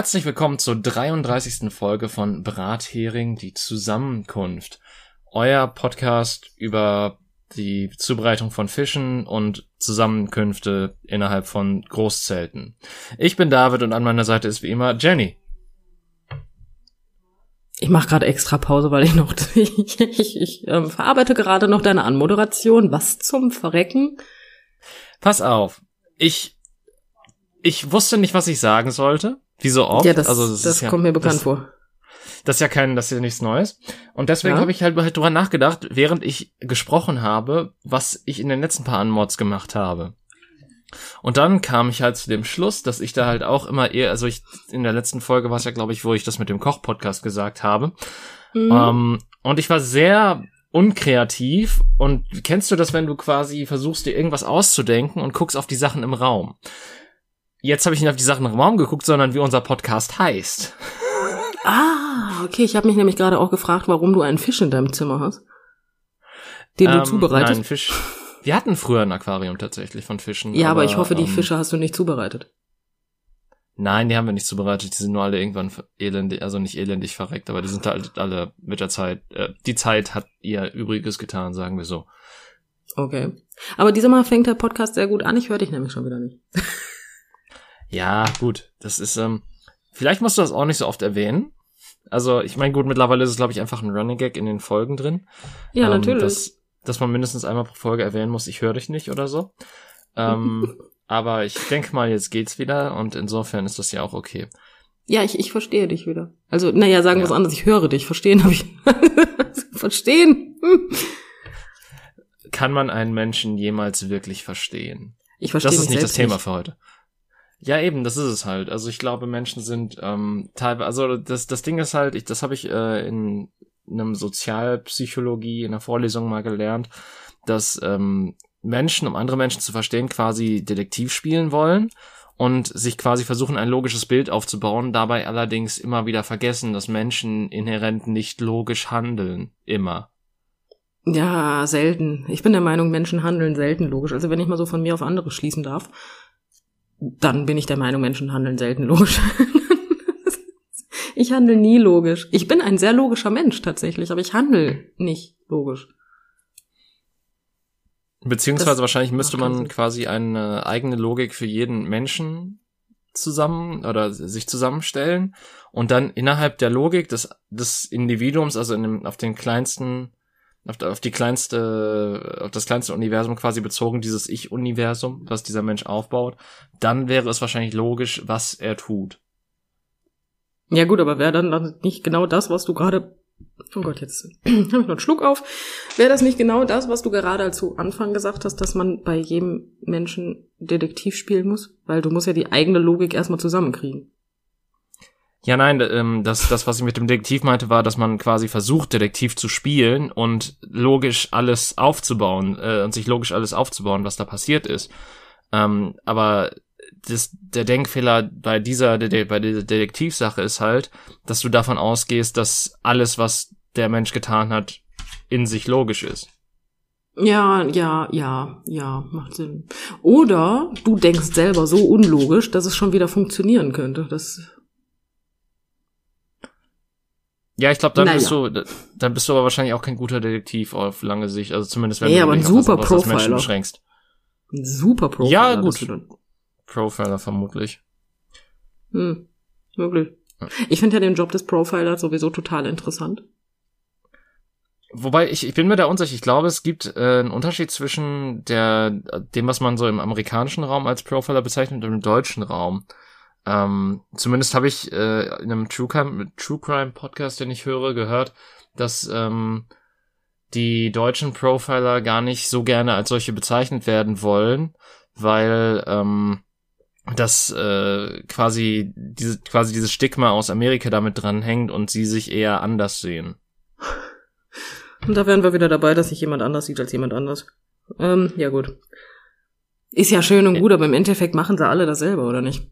Herzlich willkommen zur 33. Folge von Brathering, die Zusammenkunft. Euer Podcast über die Zubereitung von Fischen und Zusammenkünfte innerhalb von Großzelten. Ich bin David und an meiner Seite ist wie immer Jenny. Ich mache gerade extra Pause, weil ich noch ich, ich, ich äh, verarbeite gerade noch deine Anmoderation. Was zum Verrecken? Pass auf, ich ich wusste nicht, was ich sagen sollte. Wie so oft. Ja, das, also, das, das kommt ja, mir bekannt das, vor. Das ist ja kein, das ist ja nichts Neues. Und deswegen ja. habe ich halt, halt drüber nachgedacht, während ich gesprochen habe, was ich in den letzten paar Unmods gemacht habe. Und dann kam ich halt zu dem Schluss, dass ich da halt auch immer eher, also ich, in der letzten Folge war es ja, glaube ich, wo ich das mit dem Koch-Podcast gesagt habe. Mhm. Um, ähm, und ich war sehr unkreativ und kennst du das, wenn du quasi versuchst, dir irgendwas auszudenken und guckst auf die Sachen im Raum? Jetzt habe ich nicht auf die Sachen im Raum geguckt, sondern wie unser Podcast heißt. Ah, okay. Ich habe mich nämlich gerade auch gefragt, warum du einen Fisch in deinem Zimmer hast. Den ähm, du zubereitest. Nein, Fisch. Wir hatten früher ein Aquarium tatsächlich von Fischen. Ja, aber, aber ich hoffe, die ähm, Fische hast du nicht zubereitet. Nein, die haben wir nicht zubereitet. Die sind nur alle irgendwann elendig, also nicht elendig verreckt, aber die sind halt alle mit der Zeit. Äh, die Zeit hat ihr Übriges getan, sagen wir so. Okay. Aber diesmal Mal fängt der Podcast sehr gut an. Ich höre dich nämlich schon wieder nicht. ja, gut. Das ist, ähm, vielleicht musst du das auch nicht so oft erwähnen. Also, ich meine, gut, mittlerweile ist es, glaube ich, einfach ein Running Gag in den Folgen drin. Ja, ähm, natürlich. Dass, dass man mindestens einmal pro Folge erwähnen muss, ich höre dich nicht oder so. Ähm, aber ich denke mal, jetzt geht's wieder und insofern ist das ja auch okay. Ja, ich, ich verstehe dich wieder. Also, naja, sagen wir ja. was anderes, ich höre dich. Verstehen habe ich. verstehen. Kann man einen Menschen jemals wirklich verstehen? Ich verstehe Das ist nicht das Thema nicht. für heute. Ja, eben, das ist es halt. Also ich glaube, Menschen sind ähm, teilweise, also das, das Ding ist halt, ich, das habe ich äh, in einem Sozialpsychologie in der Vorlesung mal gelernt, dass ähm, Menschen, um andere Menschen zu verstehen, quasi Detektiv spielen wollen und sich quasi versuchen, ein logisches Bild aufzubauen, dabei allerdings immer wieder vergessen, dass Menschen inhärent nicht logisch handeln. Immer. Ja, selten. Ich bin der Meinung, Menschen handeln selten logisch. Also wenn ich mal so von mir auf andere schließen darf dann bin ich der Meinung, Menschen handeln selten logisch. ich handle nie logisch. Ich bin ein sehr logischer Mensch tatsächlich, aber ich handle nicht logisch. Beziehungsweise das wahrscheinlich müsste man quasi eine eigene Logik für jeden Menschen zusammen oder sich zusammenstellen und dann innerhalb der Logik des, des Individuums, also in dem, auf den kleinsten auf, auf die kleinste, auf das kleinste Universum quasi bezogen, dieses Ich-Universum, was dieser Mensch aufbaut, dann wäre es wahrscheinlich logisch, was er tut. Ja gut, aber wäre dann nicht genau das, was du gerade Oh Gott, jetzt habe ich noch einen Schluck auf. Wäre das nicht genau das, was du gerade zu Anfang gesagt hast, dass man bei jedem Menschen Detektiv spielen muss? Weil du musst ja die eigene Logik erstmal zusammenkriegen. Ja, nein, ähm, das, das, was ich mit dem Detektiv meinte, war, dass man quasi versucht, Detektiv zu spielen und logisch alles aufzubauen äh, und sich logisch alles aufzubauen, was da passiert ist. Ähm, aber das, der Denkfehler bei dieser, bei dieser Detektivsache ist halt, dass du davon ausgehst, dass alles, was der Mensch getan hat, in sich logisch ist. Ja, ja, ja, ja, macht Sinn. Oder du denkst selber so unlogisch, dass es schon wieder funktionieren könnte. Das ja, ich glaube, dann naja. bist du, dann bist du aber wahrscheinlich auch kein guter Detektiv auf lange Sicht. Also zumindest wenn nee, du aber ein super was, Profiler. Menschen beschränkst. Ein super Profiler. Ja, gut. Profiler vermutlich. Hm, wirklich. Ich finde ja den Job des Profilers sowieso total interessant. Wobei ich, ich bin mir da unsicher. Ich glaube, es gibt äh, einen Unterschied zwischen der dem, was man so im amerikanischen Raum als Profiler bezeichnet und im deutschen Raum. Ähm, zumindest habe ich äh, in einem True Crime, True Crime Podcast, den ich höre, gehört, dass ähm, die deutschen Profiler gar nicht so gerne als solche bezeichnet werden wollen, weil ähm, das äh, quasi diese quasi dieses Stigma aus Amerika damit dranhängt und sie sich eher anders sehen. Und da wären wir wieder dabei, dass sich jemand anders sieht als jemand anders. Ähm, ja gut. Ist ja schön und gut, aber im Endeffekt machen sie alle dasselbe, oder nicht?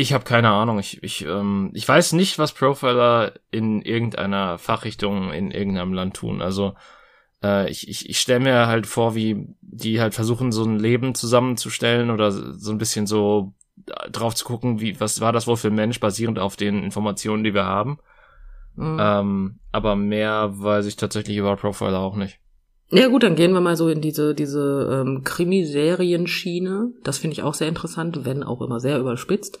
Ich habe keine Ahnung. Ich, ich, ähm, ich weiß nicht, was Profiler in irgendeiner Fachrichtung in irgendeinem Land tun. Also äh, ich, ich, ich stelle mir halt vor, wie die halt versuchen, so ein Leben zusammenzustellen oder so ein bisschen so drauf zu gucken, wie, was war das wohl für ein Mensch, basierend auf den Informationen, die wir haben. Mhm. Ähm, aber mehr weiß ich tatsächlich über Profiler auch nicht. Ja gut, dann gehen wir mal so in diese, diese ähm, Krimiserienschiene. Das finde ich auch sehr interessant, wenn auch immer sehr überspitzt.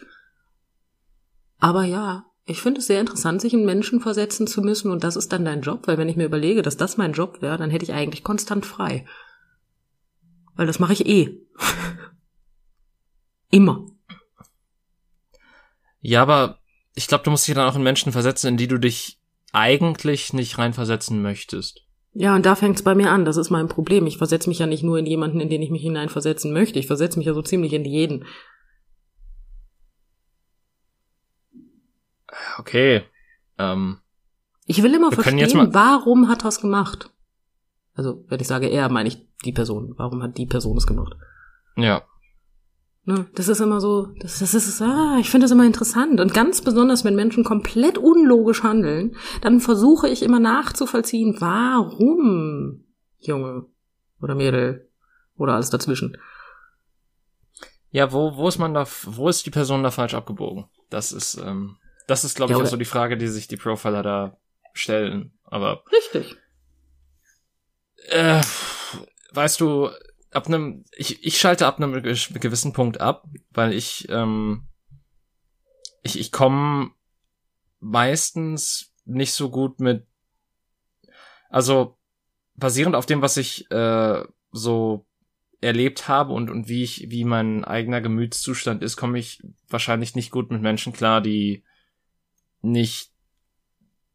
Aber ja, ich finde es sehr interessant, sich in Menschen versetzen zu müssen und das ist dann dein Job, weil wenn ich mir überlege, dass das mein Job wäre, dann hätte ich eigentlich konstant frei. Weil das mache ich eh. Immer. Ja, aber ich glaube, du musst dich dann auch in Menschen versetzen, in die du dich eigentlich nicht reinversetzen möchtest. Ja, und da fängt's bei mir an. Das ist mein Problem. Ich versetze mich ja nicht nur in jemanden, in den ich mich hineinversetzen möchte. Ich versetze mich ja so ziemlich in jeden. Okay. Ähm, ich will immer verstehen, warum hat er's gemacht? Also, wenn ich sage er, meine ich die Person. Warum hat die Person es gemacht? Ja. Ne, das ist immer so, das, das ist, ah, ich finde das immer interessant. Und ganz besonders, wenn Menschen komplett unlogisch handeln, dann versuche ich immer nachzuvollziehen, warum, Junge oder Mädel oder alles dazwischen. Ja, wo, wo ist man da, wo ist die Person da falsch abgebogen? Das ist, ähm, das ist, glaube ich, ja, auch so die Frage, die sich die Profiler da stellen. Aber. Richtig. Äh, weißt du, ab einem, ich, ich schalte ab einem gewissen Punkt ab, weil ich, ähm, ich, ich komme meistens nicht so gut mit, also basierend auf dem, was ich äh, so erlebt habe und, und wie ich, wie mein eigener Gemütszustand ist, komme ich wahrscheinlich nicht gut mit Menschen klar, die nicht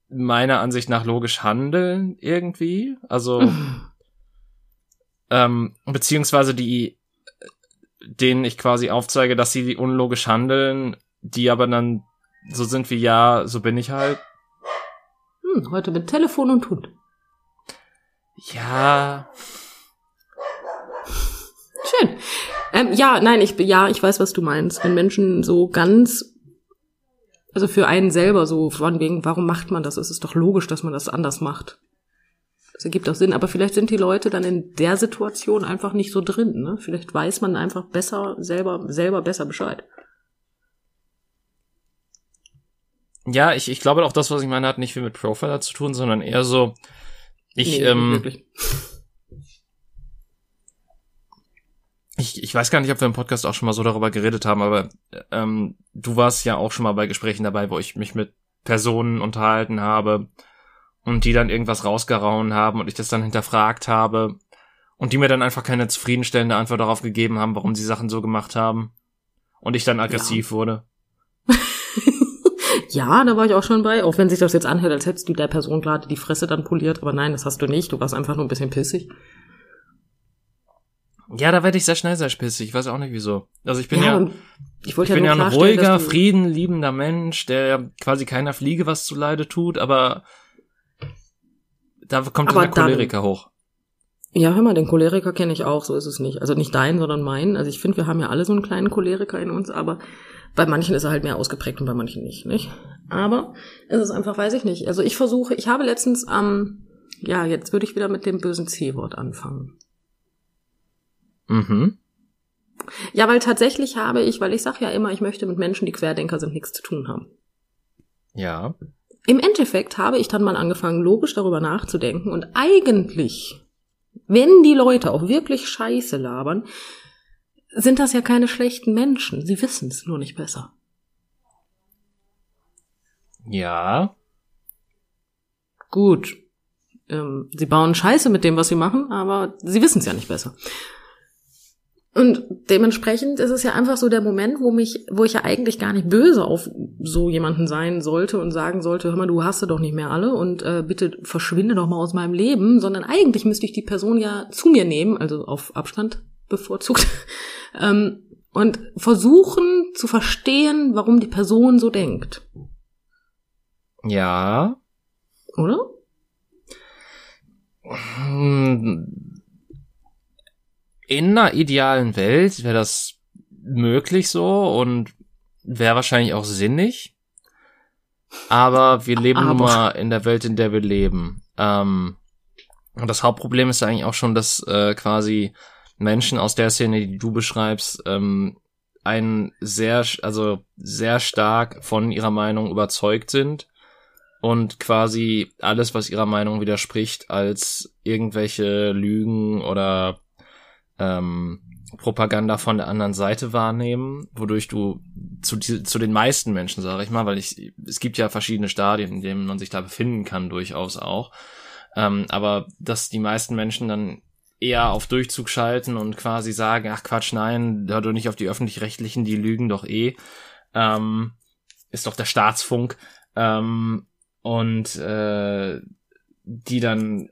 meiner Ansicht nach logisch handeln irgendwie. Also ähm, beziehungsweise die, denen ich quasi aufzeige, dass sie unlogisch handeln, die aber dann so sind wie ja, so bin ich halt. Hm, heute mit Telefon und Hund. Ja. Schön. Ähm, ja, nein, ich ja, ich weiß, was du meinst. Wenn Menschen so ganz, also für einen selber so von wegen, warum macht man das? Es ist doch logisch, dass man das anders macht. Das ergibt auch Sinn, aber vielleicht sind die Leute dann in der Situation einfach nicht so drin. Ne? Vielleicht weiß man einfach besser, selber, selber besser Bescheid. Ja, ich, ich glaube auch das, was ich meine, hat nicht viel mit Profiler zu tun, sondern eher so, ich, nee, ähm, ich, ich weiß gar nicht, ob wir im Podcast auch schon mal so darüber geredet haben, aber ähm, du warst ja auch schon mal bei Gesprächen dabei, wo ich mich mit Personen unterhalten habe, und die dann irgendwas rausgerauen haben und ich das dann hinterfragt habe und die mir dann einfach keine zufriedenstellende Antwort darauf gegeben haben, warum sie Sachen so gemacht haben und ich dann aggressiv ja. wurde. ja, da war ich auch schon bei, auch wenn sich das jetzt anhört, als hättest du der Person gerade die Fresse dann poliert, aber nein, das hast du nicht, du warst einfach nur ein bisschen pissig. Ja, da werde ich sehr schnell sehr pissig. Ich weiß auch nicht wieso. Also ich bin ja, ja ich, ich ja bin ja ein ruhiger, friedenliebender Mensch, der quasi keiner Fliege was zu Leide tut, aber da kommt Aber der Choleriker dann, hoch. Ja, hör mal, den Choleriker kenne ich auch, so ist es nicht. Also nicht deinen, sondern meinen. Also ich finde, wir haben ja alle so einen kleinen Choleriker in uns, aber bei manchen ist er halt mehr ausgeprägt und bei manchen nicht, nicht? Aber es ist einfach, weiß ich nicht. Also ich versuche, ich habe letztens am, ähm, ja, jetzt würde ich wieder mit dem bösen C-Wort anfangen. Mhm. Ja, weil tatsächlich habe ich, weil ich sage ja immer, ich möchte mit Menschen, die Querdenker sind, nichts zu tun haben. Ja. Im Endeffekt habe ich dann mal angefangen, logisch darüber nachzudenken und eigentlich, wenn die Leute auch wirklich Scheiße labern, sind das ja keine schlechten Menschen. Sie wissen es nur nicht besser. Ja. Gut. Ähm, sie bauen Scheiße mit dem, was sie machen, aber sie wissen es ja nicht besser. Und dementsprechend ist es ja einfach so der Moment, wo mich, wo ich ja eigentlich gar nicht böse auf so jemanden sein sollte und sagen sollte, hör mal, du hast doch nicht mehr alle und äh, bitte verschwinde doch mal aus meinem Leben, sondern eigentlich müsste ich die Person ja zu mir nehmen, also auf Abstand bevorzugt, ähm, und versuchen zu verstehen, warum die Person so denkt. Ja. Oder? In einer idealen Welt wäre das möglich so und wäre wahrscheinlich auch sinnig. Aber wir leben nun mal in der Welt, in der wir leben. Ähm, und das Hauptproblem ist eigentlich auch schon, dass äh, quasi Menschen aus der Szene, die du beschreibst, ähm, ein sehr, also sehr stark von ihrer Meinung überzeugt sind und quasi alles, was ihrer Meinung widerspricht, als irgendwelche Lügen oder ähm, Propaganda von der anderen Seite wahrnehmen, wodurch du zu, zu den meisten Menschen, sage ich mal, weil ich, es gibt ja verschiedene Stadien, in denen man sich da befinden kann, durchaus auch. Ähm, aber dass die meisten Menschen dann eher auf Durchzug schalten und quasi sagen, ach Quatsch, nein, hör doch nicht auf die öffentlich-rechtlichen, die lügen doch eh. Ähm, ist doch der Staatsfunk. Ähm, und äh, die dann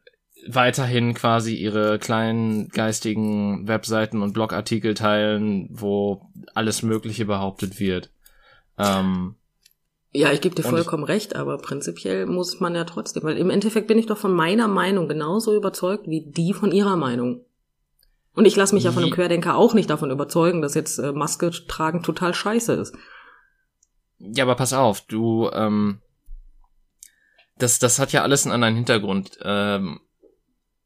weiterhin quasi ihre kleinen geistigen Webseiten und Blogartikel teilen, wo alles Mögliche behauptet wird. Ähm, ja, ich gebe dir vollkommen ich, recht, aber prinzipiell muss man ja trotzdem, weil im Endeffekt bin ich doch von meiner Meinung genauso überzeugt wie die von ihrer Meinung. Und ich lasse mich ja von einem Querdenker auch nicht davon überzeugen, dass jetzt äh, Maske tragen total scheiße ist. Ja, aber pass auf, du, ähm, das, das hat ja alles einen anderen Hintergrund. Ähm,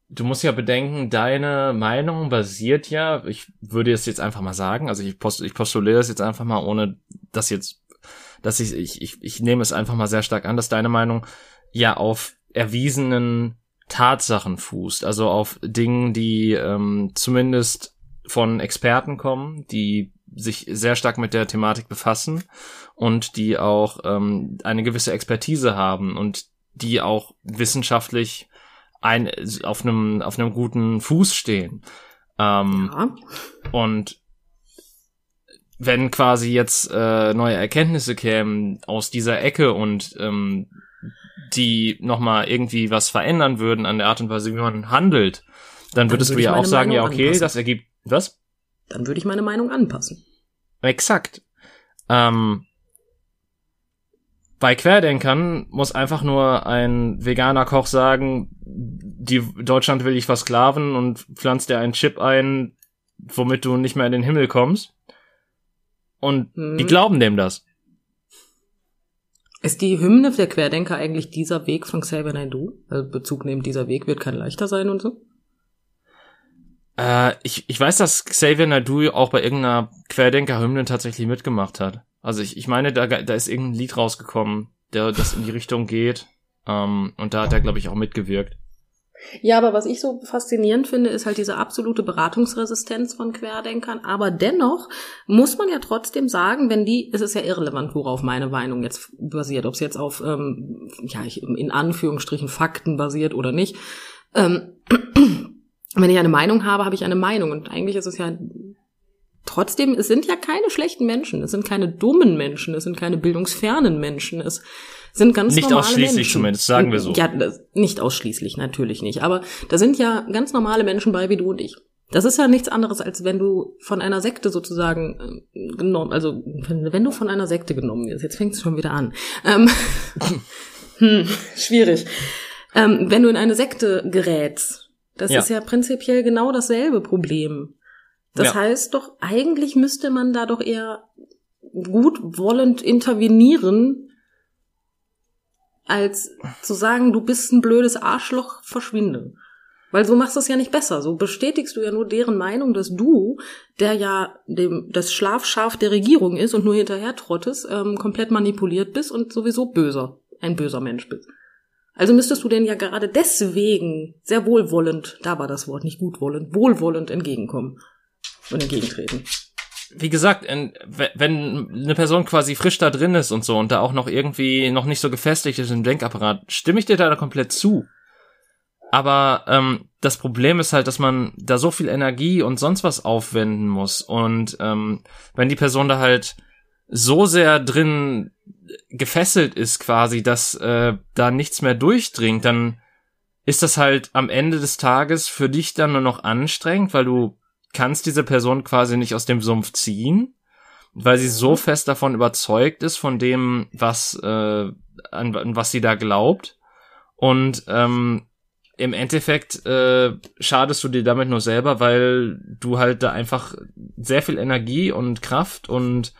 du musst ja bedenken, deine Meinung basiert ja, ich würde es jetzt einfach mal sagen, also ich, post, ich postuliere es jetzt einfach mal, ohne das jetzt, dass ich, ich, ich, ich nehme es einfach mal sehr stark an, dass deine Meinung ja auf erwiesenen Tatsachen fußt, also auf Dingen, die ähm, zumindest von Experten kommen, die sich sehr stark mit der Thematik befassen und die auch ähm, eine gewisse Expertise haben und die auch wissenschaftlich ein, auf einem, auf einem guten Fuß stehen. Ähm, ja. Und wenn quasi jetzt äh, neue Erkenntnisse kämen aus dieser Ecke und ähm, die nochmal irgendwie was verändern würden an der Art und Weise, wie man handelt, dann, dann würdest du ja auch sagen, Meinung ja, okay, anpassen. das ergibt was? Dann würde ich meine Meinung anpassen. Exakt. Ähm, bei Querdenkern muss einfach nur ein veganer Koch sagen, die Deutschland will dich versklaven und pflanzt dir einen Chip ein, womit du nicht mehr in den Himmel kommst. Und hm. die glauben dem das. Ist die Hymne der Querdenker eigentlich dieser Weg von Xavier Naidoo? Also Bezug nehmen, dieser Weg wird kein leichter sein und so? Äh, ich, ich weiß, dass Xavier Naidoo auch bei irgendeiner Querdenker-Hymne tatsächlich mitgemacht hat. Also ich, ich meine, da, da ist irgendein Lied rausgekommen, der das in die Richtung geht. Ähm, und da hat er, glaube ich, auch mitgewirkt. Ja, aber was ich so faszinierend finde, ist halt diese absolute Beratungsresistenz von Querdenkern. Aber dennoch muss man ja trotzdem sagen, wenn die, es ist ja irrelevant, worauf meine Meinung jetzt basiert, ob es jetzt auf, ähm, ja, ich, in Anführungsstrichen Fakten basiert oder nicht. Ähm, wenn ich eine Meinung habe, habe ich eine Meinung. Und eigentlich ist es ja Trotzdem, es sind ja keine schlechten Menschen, es sind keine dummen Menschen, es sind keine bildungsfernen Menschen, es sind ganz nicht normale ausschließlich Menschen. zumindest, sagen wir so. Ja, nicht ausschließlich, natürlich nicht. Aber da sind ja ganz normale Menschen bei wie du und ich. Das ist ja nichts anderes, als wenn du von einer Sekte sozusagen äh, genommen, also wenn, wenn du von einer Sekte genommen wirst. Jetzt fängt es schon wieder an. Ähm, hm, schwierig. Ähm, wenn du in eine Sekte gerätst, das ja. ist ja prinzipiell genau dasselbe Problem. Das ja. heißt doch, eigentlich müsste man da doch eher gut wollend intervenieren, als zu sagen, du bist ein blödes Arschloch, verschwinde. Weil so machst du es ja nicht besser. So bestätigst du ja nur deren Meinung, dass du, der ja dem, das Schlafschaf der Regierung ist und nur hinterher trottest, ähm, komplett manipuliert bist und sowieso böser, ein böser Mensch bist. Also müsstest du denn ja gerade deswegen sehr wohlwollend, da war das Wort nicht gut wollend, wohlwollend entgegenkommen und entgegentreten. Wie gesagt, wenn eine Person quasi frisch da drin ist und so und da auch noch irgendwie noch nicht so gefestigt ist im Denkapparat, stimme ich dir da komplett zu. Aber ähm, das Problem ist halt, dass man da so viel Energie und sonst was aufwenden muss. Und ähm, wenn die Person da halt so sehr drin gefesselt ist quasi, dass äh, da nichts mehr durchdringt, dann ist das halt am Ende des Tages für dich dann nur noch anstrengend, weil du kannst diese Person quasi nicht aus dem Sumpf ziehen, weil sie so fest davon überzeugt ist, von dem, was, äh, an, an was sie da glaubt. Und ähm, im Endeffekt äh, schadest du dir damit nur selber, weil du halt da einfach sehr viel Energie und Kraft und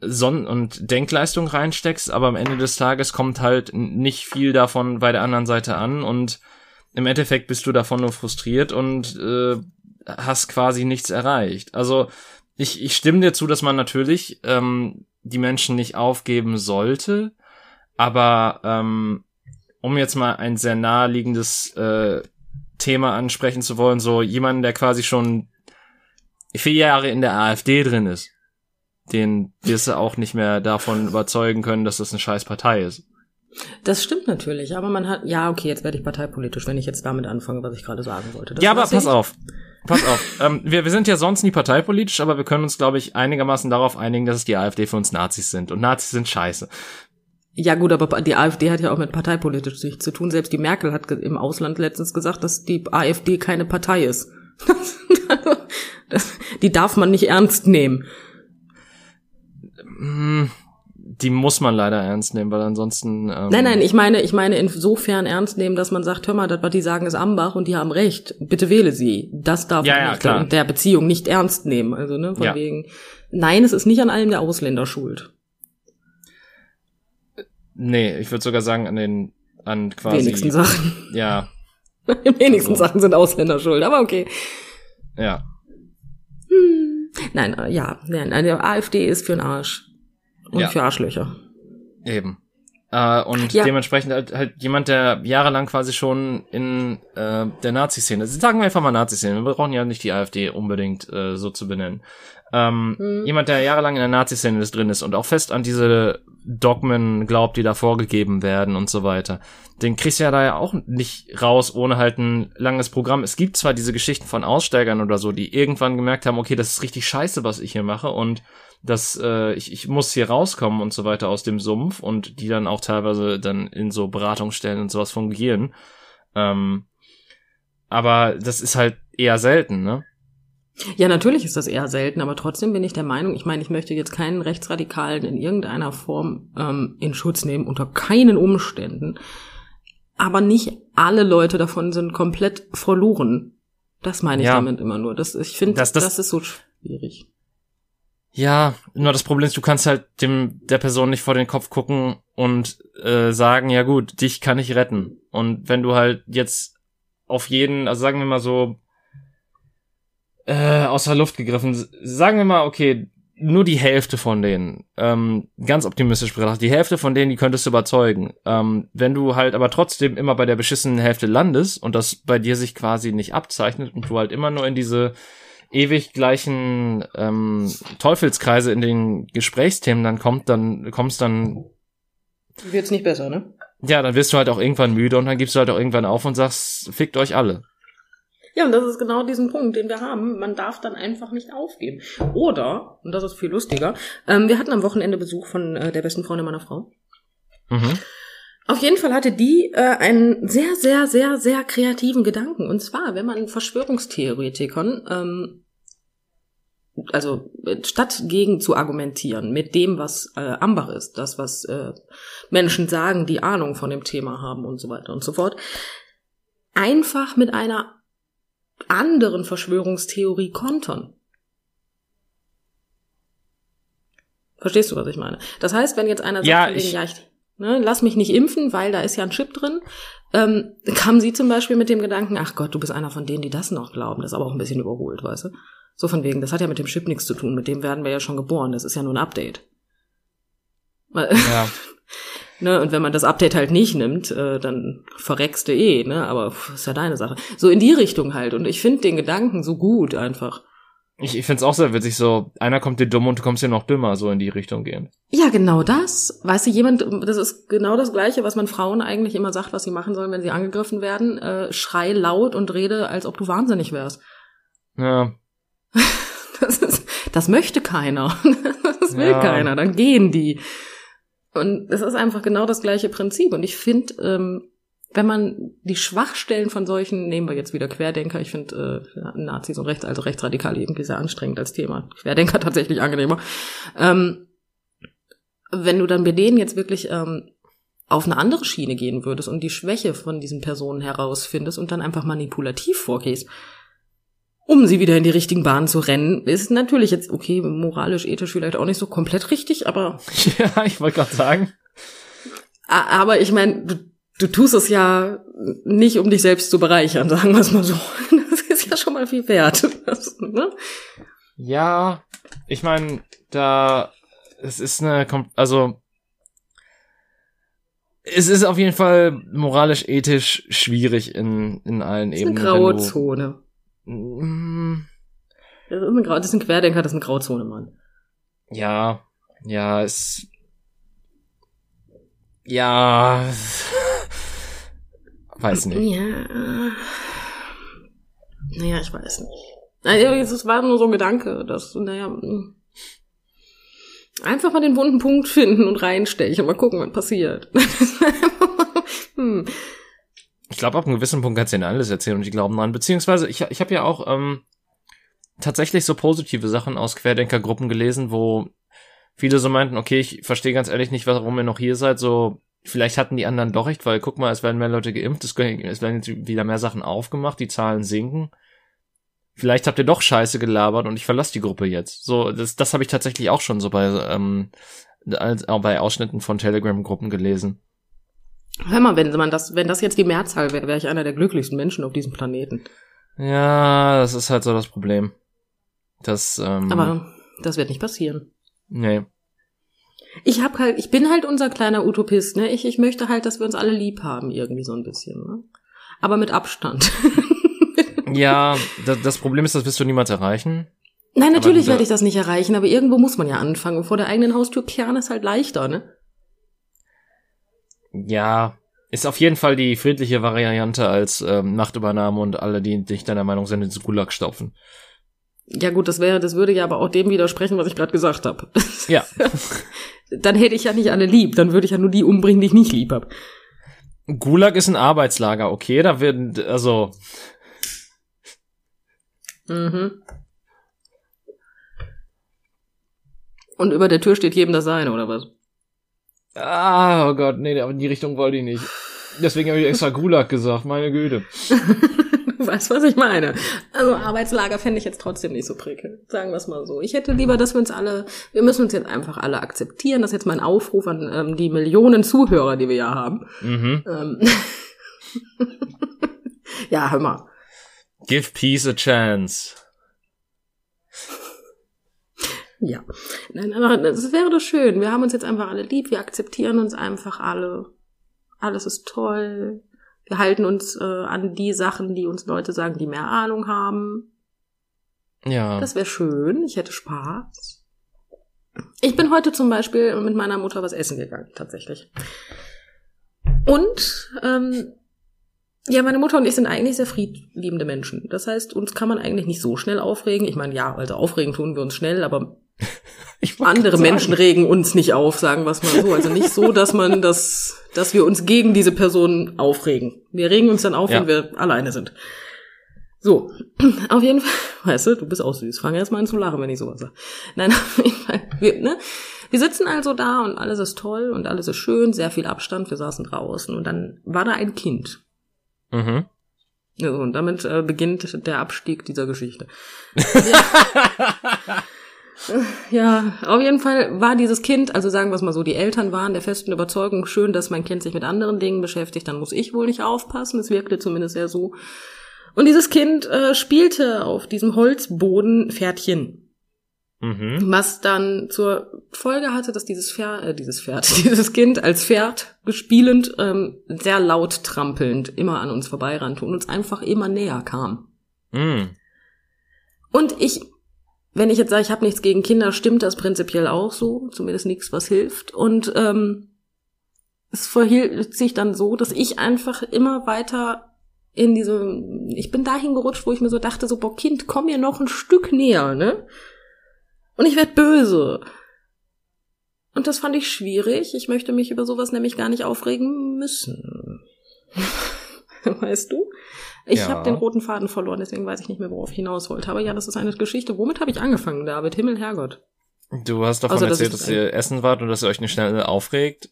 Son und Denkleistung reinsteckst, aber am Ende des Tages kommt halt nicht viel davon bei der anderen Seite an und im Endeffekt bist du davon nur frustriert und äh, hast quasi nichts erreicht. Also ich, ich stimme dir zu, dass man natürlich ähm, die Menschen nicht aufgeben sollte, aber ähm, um jetzt mal ein sehr naheliegendes äh, Thema ansprechen zu wollen, so jemanden, der quasi schon vier Jahre in der AfD drin ist, den wirst du auch nicht mehr davon überzeugen können, dass das eine scheiß Partei ist. Das stimmt natürlich, aber man hat, ja, okay, jetzt werde ich parteipolitisch, wenn ich jetzt damit anfange, was ich gerade sagen wollte. Das ja, aber pass ich. auf. Pass auf. ähm, wir, wir sind ja sonst nie parteipolitisch, aber wir können uns, glaube ich, einigermaßen darauf einigen, dass es die AfD für uns Nazis sind. Und Nazis sind scheiße. Ja gut, aber die AfD hat ja auch mit parteipolitisch nichts zu tun. Selbst die Merkel hat im Ausland letztens gesagt, dass die AfD keine Partei ist. die darf man nicht ernst nehmen. Die muss man leider ernst nehmen, weil ansonsten. Ähm nein, nein, ich meine, ich meine insofern ernst nehmen, dass man sagt, hör mal, das, was die sagen, ist Ambach und die haben recht. Bitte wähle sie. Das darf ja, man ja, nicht klar. der Beziehung nicht ernst nehmen. Also, ne, von Ja. wegen. Nein, es ist nicht an allem der Ausländer schuld. Nee, ich würde sogar sagen, an den, an quasi. Wenigsten Sachen. Ja, In wenigsten Also. Sachen sind Ausländer schuld, aber okay. ja. Hm. Nein, äh, ja, nein, eine AfD ist für den Arsch. Und Ja. für Arschlöcher. Eben. Äh, und Ja. dementsprechend halt, halt jemand, der jahrelang quasi schon in äh, der Nazi-Szene, sagen wir einfach mal Nazi-Szene, wir brauchen ja nicht die AfD unbedingt äh, so zu benennen. Ähm, Hm. Jemand, der jahrelang in der Nazi-Szene drin ist und auch fest an diese Dogmen glaubt, die da vorgegeben werden und so weiter, den kriegst du ja da ja auch nicht raus, ohne halt ein langes Programm. Es gibt zwar diese Geschichten von Aussteigern oder so, die irgendwann gemerkt haben, okay, das ist richtig scheiße, was ich hier mache und dass äh, ich, ich muss hier rauskommen und so weiter aus dem Sumpf und die dann auch teilweise dann in so Beratungsstellen und sowas fungieren. Ähm, aber das ist halt eher selten, ne? Ja, natürlich ist das eher selten, aber trotzdem bin ich der Meinung, ich meine, ich möchte jetzt keinen Rechtsradikalen in irgendeiner Form ähm, in Schutz nehmen, unter keinen Umständen. Aber nicht alle Leute davon sind komplett verloren. Das meine ich Ja. damit immer nur. Das, ich finde, Das- das, das- ist so schwierig. Ja, nur das Problem ist, du kannst halt dem der Person nicht vor den Kopf gucken und äh, sagen, ja gut, dich kann ich retten. Und wenn du halt jetzt auf jeden, also sagen wir mal so äh, aus der Luft gegriffen, sagen wir mal, okay, nur die Hälfte von denen, ähm, ganz optimistisch betrachtet, die Hälfte von denen, die könntest du überzeugen. Ähm, wenn du halt aber trotzdem immer bei der beschissenen Hälfte landest und das bei dir sich quasi nicht abzeichnet und du halt immer nur in diese ewig gleichen ähm, Teufelskreise in den Gesprächsthemen dann kommt, dann kommst dann, Wird's nicht besser, ne? ja, dann wirst du halt auch irgendwann müde und dann gibst du halt auch irgendwann auf und sagst, fickt euch alle. Ja, und das ist genau diesen Punkt, den wir haben. Man darf dann einfach nicht aufgeben. Oder, und das ist viel lustiger, ähm, wir hatten am Wochenende Besuch von äh, der besten Freundin meiner Frau. Mhm. Auf jeden Fall hatte die äh, einen sehr, sehr, sehr, sehr kreativen Gedanken. Und zwar, wenn man Verschwörungstheoretikern, ähm, also äh, statt gegen zu argumentieren mit dem, was äh, Ambach ist, das, was äh, Menschen sagen, die Ahnung von dem Thema haben und so weiter und so fort, einfach mit einer anderen Verschwörungstheorie kontern. Verstehst du, was ich meine? Das heißt, wenn jetzt einer sagt, Ja, ich- ja, ich ne, lass mich nicht impfen, weil da ist ja ein Chip drin, ähm, kam sie zum Beispiel mit dem Gedanken, ach Gott, du bist einer von denen, die das noch glauben. Das ist aber auch ein bisschen überholt, weißt du? So von wegen, das hat ja mit dem Chip nichts zu tun, mit dem werden wir ja schon geboren, das ist ja nur ein Update. Ja. ne, und wenn man das Update halt nicht nimmt, äh, dann verreckst du eh, ne? Aber pff, ist ja deine Sache. So in die Richtung halt. Und ich finde den Gedanken so gut einfach. Ich, ich find's auch sehr witzig, so, einer kommt dir dumm und du kommst dir noch dümmer, so in die Richtung gehen. Ja, genau das. Weißt du, jemand, das ist genau das Gleiche, was man Frauen eigentlich immer sagt, was sie machen sollen, wenn sie angegriffen werden. Äh, schrei laut und rede, als ob du wahnsinnig wärst. Ja. Das, ist, das möchte keiner. Das will Ja. keiner. Dann gehen die. Und das ist einfach genau das gleiche Prinzip. Und ich finde, ähm, wenn man die Schwachstellen von solchen, nehmen wir jetzt wieder Querdenker, ich finde äh, Nazis und Rechts, also Rechtsradikale irgendwie sehr anstrengend als Thema. Querdenker tatsächlich angenehmer. Ähm, wenn du dann bei denen jetzt wirklich ähm, auf eine andere Schiene gehen würdest und die Schwäche von diesen Personen herausfindest und dann einfach manipulativ vorgehst, um sie wieder in die richtigen Bahnen zu rennen, ist natürlich jetzt, okay, moralisch, ethisch vielleicht auch nicht so komplett richtig, aber, Ja, ich wollte gerade sagen. aber ich meine, du, tust es ja nicht, um dich selbst zu bereichern, sagen wir es mal so. Das ist ja schon mal viel wert. Das, ne? Ja, ich meine, da es ist eine, also es ist auf jeden Fall moralisch, ethisch schwierig in, in allen Das ist eine Ebenen. graue wenn du- Zone. Mm, Das ist, eine Grau das ist ein Querdenker, das ist eine Grauzone, Mann. Ja, ja, es. Ja. Weiß nicht. Ja. Naja, ich weiß nicht. Naja, es war nur so ein Gedanke, dass, naja, mh. einfach mal den wunden Punkt finden und reinstechen und mal gucken, was passiert. hm. Ich glaube, ab einem gewissen Punkt kannst du ihnen alles erzählen und die glauben dran. Beziehungsweise, ich, ich habe ja auch ähm, tatsächlich so positive Sachen aus Querdenkergruppen gelesen, wo viele so meinten, okay, ich verstehe ganz ehrlich nicht, warum ihr noch hier seid. So, vielleicht hatten die anderen doch recht, weil guck mal, es werden mehr Leute geimpft, es, werden jetzt wieder mehr Sachen aufgemacht, die Zahlen sinken. Vielleicht habt ihr doch Scheiße gelabert und ich verlasse die Gruppe jetzt. So, das, das habe ich tatsächlich auch schon so bei, ähm, als, auch bei Ausschnitten von Telegram-Gruppen gelesen. Hör mal, wenn man das, wenn das jetzt die Mehrzahl wäre, wäre ich einer der glücklichsten Menschen auf diesem Planeten. Ja, das ist halt so das Problem. Das, ähm, Aber das wird nicht passieren. nee. Ich hab halt, ich bin halt unser kleiner Utopist, ne? Ich, ich möchte halt, dass wir uns alle lieb haben, irgendwie so ein bisschen, ne? Aber mit Abstand. Ja, das, das Problem ist, das wirst du niemals erreichen. Nein, natürlich werde ich das nicht erreichen, aber irgendwo muss man ja anfangen. Vor der eigenen Haustür kehren ist halt leichter, ne? Ja, ist auf jeden Fall die friedliche Variante als ähm, Machtübernahme und alle, die nicht deiner Meinung sind, ins Gulag stopfen. Ja gut, das wäre, das würde ja aber auch dem widersprechen, was ich gerade gesagt habe. Ja. Dann hätte ich ja nicht alle lieb, dann würde ich ja nur die umbringen, die ich nicht lieb hab. Gulag ist ein Arbeitslager, okay? Da werden, also, Mhm. Und über der Tür steht jedem das Seine, oder was? ah, oh Gott, nee, aber in die Richtung wollte ich nicht. Deswegen habe ich extra Gulag gesagt, meine Güte. Du weißt, was ich meine. Also Arbeitslager fände ich jetzt trotzdem nicht so prickelnd. Sagen wir es mal so. Ich hätte lieber, dass wir uns alle, wir müssen uns jetzt einfach alle akzeptieren. Das ist jetzt mein Aufruf an ähm, die Millionen Zuhörer, die wir ja haben. Mhm. Ähm ja, hör mal. Give peace a chance. Ja. Nein, aber es wäre doch schön. Wir haben uns jetzt einfach alle lieb. Wir akzeptieren uns einfach alle. Alles ist toll. Wir halten uns äh, an die Sachen, die uns Leute sagen, die mehr Ahnung haben. Ja. Das wäre schön. Ich hätte Spaß. Ich bin heute zum Beispiel mit meiner Mutter was essen gegangen, tatsächlich. Und ähm, ja, meine Mutter und ich sind eigentlich sehr friedliebende Menschen. Das heißt, uns kann man eigentlich nicht so schnell aufregen. Ich meine, ja, also aufregen tun wir uns schnell, aber andere. Menschen regen uns nicht auf, sagen wir es mal so. Also nicht so, dass man das, dass wir uns gegen diese Person aufregen. Wir regen uns dann auf, Ja. wenn wir alleine sind. So, auf jeden Fall, weißt du, du bist auch süß. Fang erst mal an zu lachen, wenn ich sowas sage. Nein, auf jeden Fall, wir, ne? Wir sitzen also da und alles ist toll und alles ist schön, sehr viel Abstand, wir saßen draußen und dann war da ein Kind. Mhm. So, und damit äh, beginnt der Abstieg dieser Geschichte. Ja, auf jeden Fall war dieses Kind, also sagen wir es mal so, die Eltern waren der festen Überzeugung, schön, dass mein Kind sich mit anderen Dingen beschäftigt, dann muss ich wohl nicht aufpassen. Es wirkte zumindest sehr so. Und dieses Kind äh, spielte auf diesem Holzboden Pferdchen, Mhm. was dann zur Folge hatte, dass dieses Pferd, äh, dieses Pferd, dieses Kind als Pferd gespielend, ähm, sehr laut trampelnd immer an uns vorbeirannte und uns einfach immer näher kam. Mhm. Und ich, wenn ich jetzt sage, ich habe nichts gegen Kinder, stimmt das prinzipiell auch so, zumindest nichts, was hilft. Und ähm, es verhielt sich dann so, dass ich einfach immer weiter in diese, ich bin dahin gerutscht, wo ich mir so dachte, so, boah, Kind, komm mir noch ein Stück näher, ne? Und ich werd böse. Und das fand ich schwierig. Ich möchte mich über sowas nämlich gar nicht aufregen müssen. weißt du? Ich Ja. habe den roten Faden verloren, deswegen weiß ich nicht mehr, worauf ich hinaus wollte. Aber ja, das ist eine Geschichte. Womit habe ich angefangen, David? Himmel, Herrgott. Du hast davon Also, das erzählt, dass ihr essen wart und dass ihr euch nicht schnell aufregt.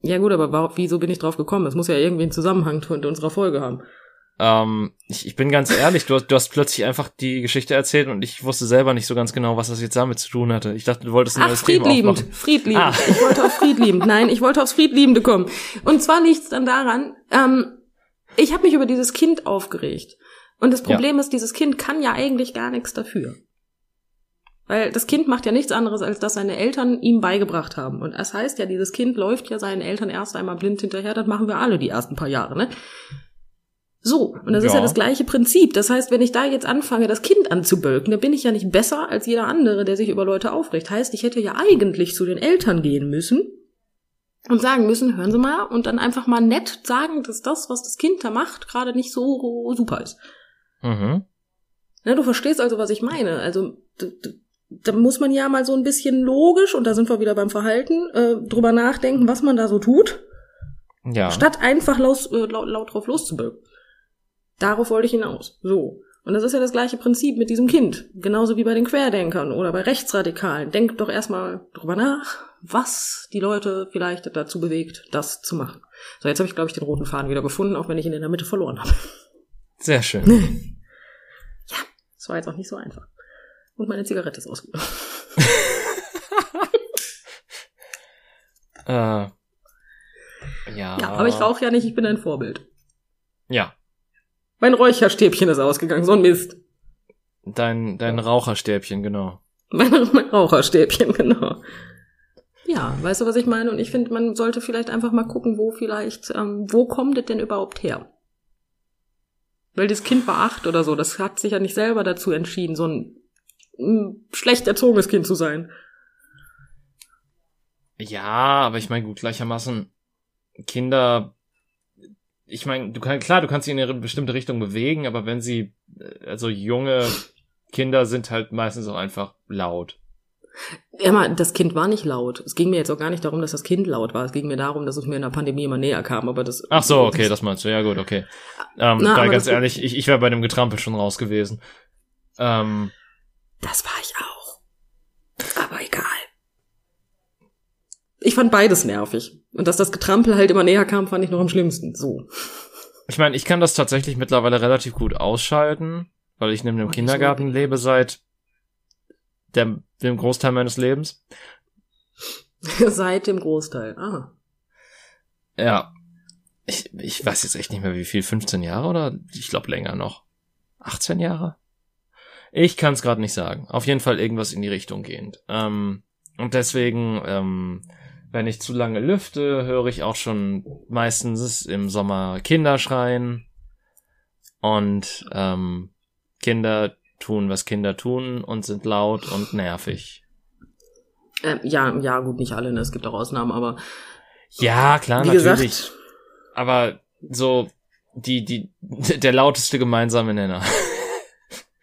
Ja gut, aber warum, wieso bin ich drauf gekommen? Es muss ja irgendwie einen Zusammenhang mit unserer Folge haben. Ähm, ich, ich bin ganz ehrlich, du, hast- du hast plötzlich einfach die Geschichte erzählt und ich wusste selber nicht so ganz genau, was das jetzt damit zu tun hatte. Ich dachte, du wolltest ein Ach, neues Thema friedliebend, aufmachen. friedliebend. Ah. Ich wollte auf friedliebend. Nein, ich wollte aufs Friedliebende kommen. Und zwar liegt es dann daran, ähm, ich habe mich über dieses Kind aufgeregt. Und das Problem ist, dieses Kind kann ja eigentlich gar nichts dafür. Weil das Kind macht ja nichts anderes, als dass seine Eltern ihm beigebracht haben. Und das heißt ja, dieses Kind läuft ja seinen Eltern erst einmal blind hinterher. Das machen wir alle die ersten paar Jahre, ne? So, und das ja. ist ja das gleiche Prinzip. Das heißt, wenn ich da jetzt anfange, das Kind anzubölken, dann bin ich ja nicht besser als jeder andere, der sich über Leute aufregt. Heißt, ich hätte ja eigentlich zu den Eltern gehen müssen und sagen müssen, hören Sie mal, und dann einfach mal nett sagen, dass das, was das Kind da macht, gerade nicht so super ist. Mhm. Ja, du verstehst also, was ich meine. Also da muss man ja mal so ein bisschen logisch, und da sind wir wieder beim Verhalten, äh, drüber nachdenken, was man da so tut. Ja. Statt einfach laut, äh, laut, laut drauf loszubölken. Darauf wollte ich hinaus. So. Und das ist ja das gleiche Prinzip mit diesem Kind. Genauso wie bei den Querdenkern oder bei Rechtsradikalen. Denk doch erstmal drüber nach, was die Leute vielleicht dazu bewegt, das zu machen. So, jetzt habe ich, glaube ich, den roten Faden wieder gefunden, auch wenn ich ihn in der Mitte verloren habe. Sehr schön. ja, das war jetzt auch nicht so einfach. Und meine Zigarette ist ausgegangen. äh, ja. Ja, aber ich rauche ja nicht, ich bin ein Vorbild. Ja, mein Räucherstäbchen ist ausgegangen, so ein Mist. Dein, dein Raucherstäbchen, genau. Mein, mein Raucherstäbchen, genau. Ja, weißt du, was ich meine? Und ich finde, man sollte vielleicht einfach mal gucken, wo vielleicht, ähm, wo kommt es denn überhaupt her? Weil das Kind war acht oder so, das hat sich ja nicht selber dazu entschieden, so ein, ein schlecht erzogenes Kind zu sein. Ja, aber ich meine, gut, gleichermaßen, Kinder ich meine, du kannst klar, du kannst sie in eine bestimmte Richtung bewegen, aber wenn sie äh, also junge Kinder sind halt meistens auch einfach laut. Ja, das Kind war nicht laut. Es ging mir jetzt auch gar nicht darum, dass das Kind laut war. Es ging mir darum, dass es mir in der Pandemie immer näher kam. Aber das. Ach so, okay, das, das meinst du. Ja gut, okay. Ähm, Na, weil ganz ehrlich, ich, ich wäre bei dem Getrampel schon raus gewesen. Ähm, das war ich auch. Aber egal. Ich fand beides nervig. Und dass das Getrampel halt immer näher kam, fand ich noch am schlimmsten. So. Ich meine, ich kann das tatsächlich mittlerweile relativ gut ausschalten, weil ich neben dem oh, Kindergarten lebe seit der, dem Großteil meines Lebens. seit dem Großteil, ah. Ja. Ich, ich weiß jetzt echt nicht mehr, wie viel, 15 Jahre oder ich glaube länger noch. 18 Jahre? Ich kann es gerade nicht sagen. Auf jeden Fall irgendwas in die Richtung gehend. Ähm, und deswegen ähm, wenn ich zu lange lüfte, höre ich auch schon meistens im Sommer Kinder schreien. Und ähm, Kinder tun, was Kinder tun und sind laut und nervig. Ähm, ja, ja, gut, nicht alle, ne? es gibt auch Ausnahmen, aber. Ja, klar, natürlich. Gesagt, aber so die, die, der lauteste gemeinsame Nenner.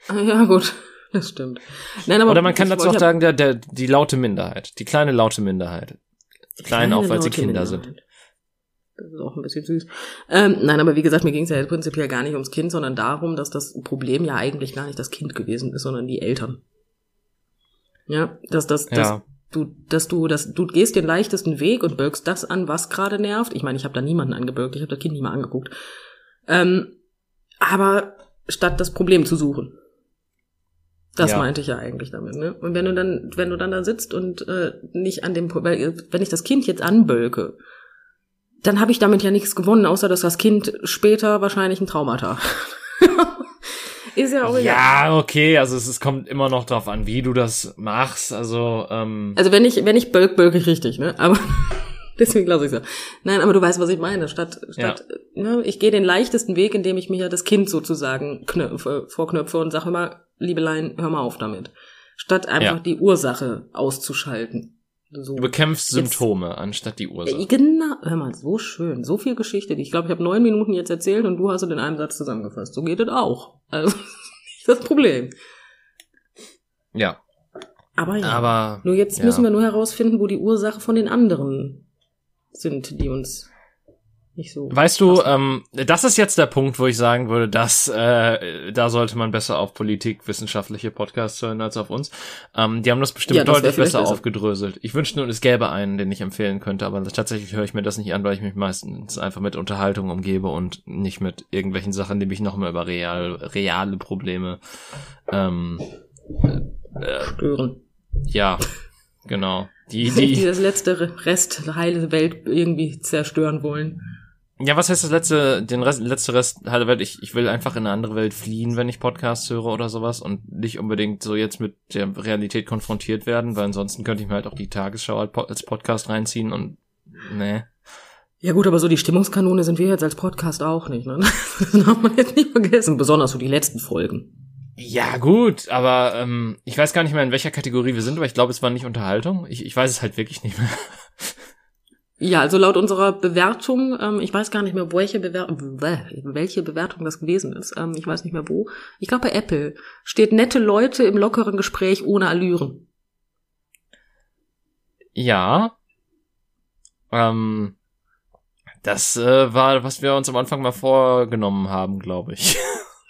Ja, gut, das stimmt. Nein, aber Oder man kann dazu auch sagen, der, der, die laute Minderheit, die kleine laute Minderheit. Klein, auch weil sie Kinder sind. Das ist auch ein bisschen süß. Ähm, nein, aber wie gesagt, mir ging es ja prinzipiell gar nicht ums Kind, sondern darum, dass das Problem ja eigentlich gar nicht das Kind gewesen ist, sondern die Eltern. Ja, dass das, ja. dass du, dass du, dass du gehst den leichtesten Weg und bölkst das an, was gerade nervt. Ich meine, ich habe da niemanden angebölkt, ich habe das Kind nicht mal angeguckt. Ähm, aber statt das Problem zu suchen. Das ja. meinte ich ja eigentlich damit, ne? Und wenn du dann, wenn du dann da sitzt und äh, nicht an dem, weil wenn ich das Kind jetzt anbölke, dann habe ich damit ja nichts gewonnen, außer dass das Kind später wahrscheinlich ein Traumata. Ist ja auch egal. Ja, okay, also es, es kommt immer noch drauf an, wie du das machst. Also, ähm Also wenn ich, wenn ich bölk, bölk ich richtig, ne? Aber deswegen lasse ich so. Nein, aber du weißt, was ich meine. Statt, statt ja. ne, ich gehe den leichtesten Weg, indem ich mir ja das Kind sozusagen knöpfe, vorknöpfe und sage immer, Liebelein, hör mal auf damit. Statt einfach ja. die Ursache auszuschalten. So. Du bekämpfst Symptome jetzt, anstatt die Ursache. Genau, hör mal, so schön. So viel Geschichte. Ich glaube, ich habe neun Minuten jetzt erzählt und du hast es in einem Satz zusammengefasst. So geht es auch. Also, nicht das Problem. Ja. Aber ja. Aber, nur jetzt ja. müssen wir nur herausfinden, wo die Ursache von den anderen sind, die uns nicht so. Weißt du, ähm, das ist jetzt der Punkt, wo ich sagen würde, dass äh, da sollte man besser auf politikwissenschaftliche Podcasts hören als auf uns. Ähm, die haben das bestimmt ja, das deutlich besser, besser aufgedröselt. Ich wünschte nur, es gäbe einen, den ich empfehlen könnte, aber tatsächlich höre ich mir das nicht an, weil ich mich meistens einfach mit Unterhaltung umgebe und nicht mit irgendwelchen Sachen, die mich noch mal über real, reale Probleme ähm, äh, stören. Ja, genau. Die, die, die das letzte Rest heile Welt irgendwie zerstören wollen. Ja, was heißt das letzte, den Rest, letzte Rest halbe Welt? Ich, ich will einfach in eine andere Welt fliehen, wenn ich Podcasts höre oder sowas und nicht unbedingt so jetzt mit der Realität konfrontiert werden, weil ansonsten könnte ich mir halt auch die Tagesschau als Podcast reinziehen und nee. Ja gut, aber so die Stimmungskanone sind wir jetzt als Podcast auch nicht, ne? Das darf man jetzt nicht vergessen, besonders so die letzten Folgen. Ja, gut, aber ähm, ich weiß gar nicht mehr, in welcher Kategorie wir sind, aber ich glaube, es war nicht Unterhaltung. Ich, ich weiß es halt wirklich nicht mehr. Ja, also laut unserer Bewertung, ähm, ich weiß gar nicht mehr, welche, Bewer welche Bewertung das gewesen ist. Ähm, ich weiß nicht mehr wo. Ich glaube bei Apple steht nette Leute im lockeren Gespräch ohne Allüren. Ja. Ähm, das äh, war, was wir uns am Anfang mal vorgenommen haben, glaube ich.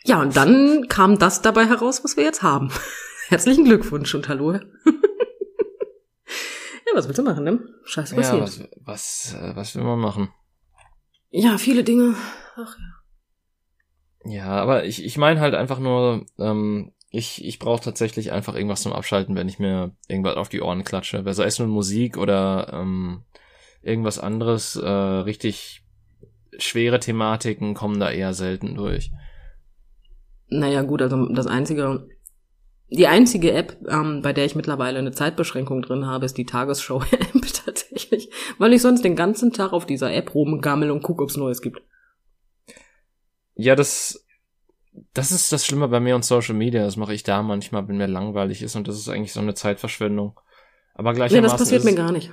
Ja, und dann kam das dabei heraus, was wir jetzt haben. Herzlichen Glückwunsch und hallo. Was willst du machen, ne? Scheiße passiert. Ja, was, was, äh, was will man machen? Ja, viele Dinge. Ach ja. Ja, aber ich, ich meine halt einfach nur, ähm, ich, ich brauche tatsächlich einfach irgendwas zum Abschalten, wenn ich mir irgendwas auf die Ohren klatsche. Sei es nur Musik oder ähm, irgendwas anderes, äh, richtig schwere Thematiken kommen da eher selten durch. Naja, gut, also das einzige, die einzige App, ähm, bei der ich mittlerweile eine Zeitbeschränkung drin habe, ist die Tagesschau-App tatsächlich, weil ich sonst den ganzen Tag auf dieser App rumgammel und gucke, ob es Neues gibt. Ja, das, das ist das Schlimme bei mir und Social Media. Das mache ich da manchmal, wenn mir langweilig ist und das ist eigentlich so eine Zeitverschwendung. Aber gleichermaßen. Ja, das passiert mir gar nicht.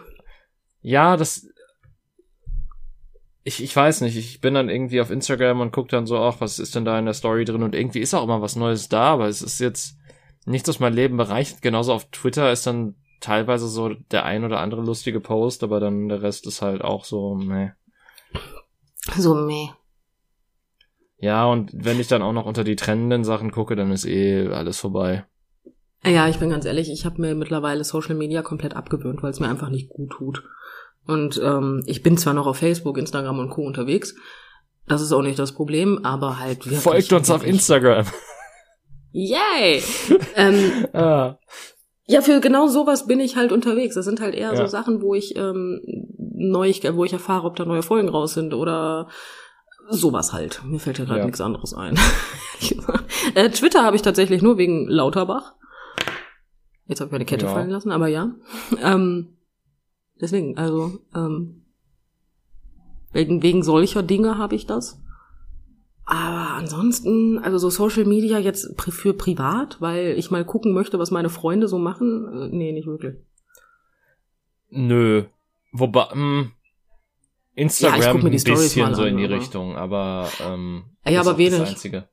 Ja, das, ich, ich weiß nicht, ich bin dann irgendwie auf Instagram und guck dann so, ach, was ist denn da in der Story drin? Und irgendwie ist auch immer was Neues da, aber es ist jetzt nichts, was mein Leben bereicht. Genauso auf Twitter ist dann teilweise so der ein oder andere lustige Post, aber dann der Rest ist halt auch so, meh. So meh. Ja, und wenn ich dann auch noch unter die trennenden Sachen gucke, dann ist eh alles vorbei. Ja, ich bin ganz ehrlich, ich habe mir mittlerweile Social Media komplett abgewöhnt, weil es mir einfach nicht gut tut. Und ähm, ich bin zwar noch auf Facebook, Instagram und Co. unterwegs. Das ist auch nicht das Problem, aber halt. Folgt uns auf Instagram. Yay! ähm, ah. Ja, für genau sowas bin ich halt unterwegs. Das sind halt eher ja. so Sachen, wo ich ähm, neu, wo ich erfahre, ob da neue Folgen raus sind oder sowas halt. Mir fällt ja gerade ja. nichts anderes ein. äh, Twitter habe ich tatsächlich nur wegen Lauterbach. Jetzt habe ich meine Kette ja. fallen lassen, aber ja. Ähm, Deswegen, also, ähm, wegen, wegen solcher Dinge habe ich das. Aber ansonsten, also so Social Media jetzt für privat, weil ich mal gucken möchte, was meine Freunde so machen, äh, nee, nicht wirklich. Nö. Wobei, ähm, Instagram ja, ein bisschen so in die aber. Richtung, aber ähm, ja, aber wenig. Das Einzige.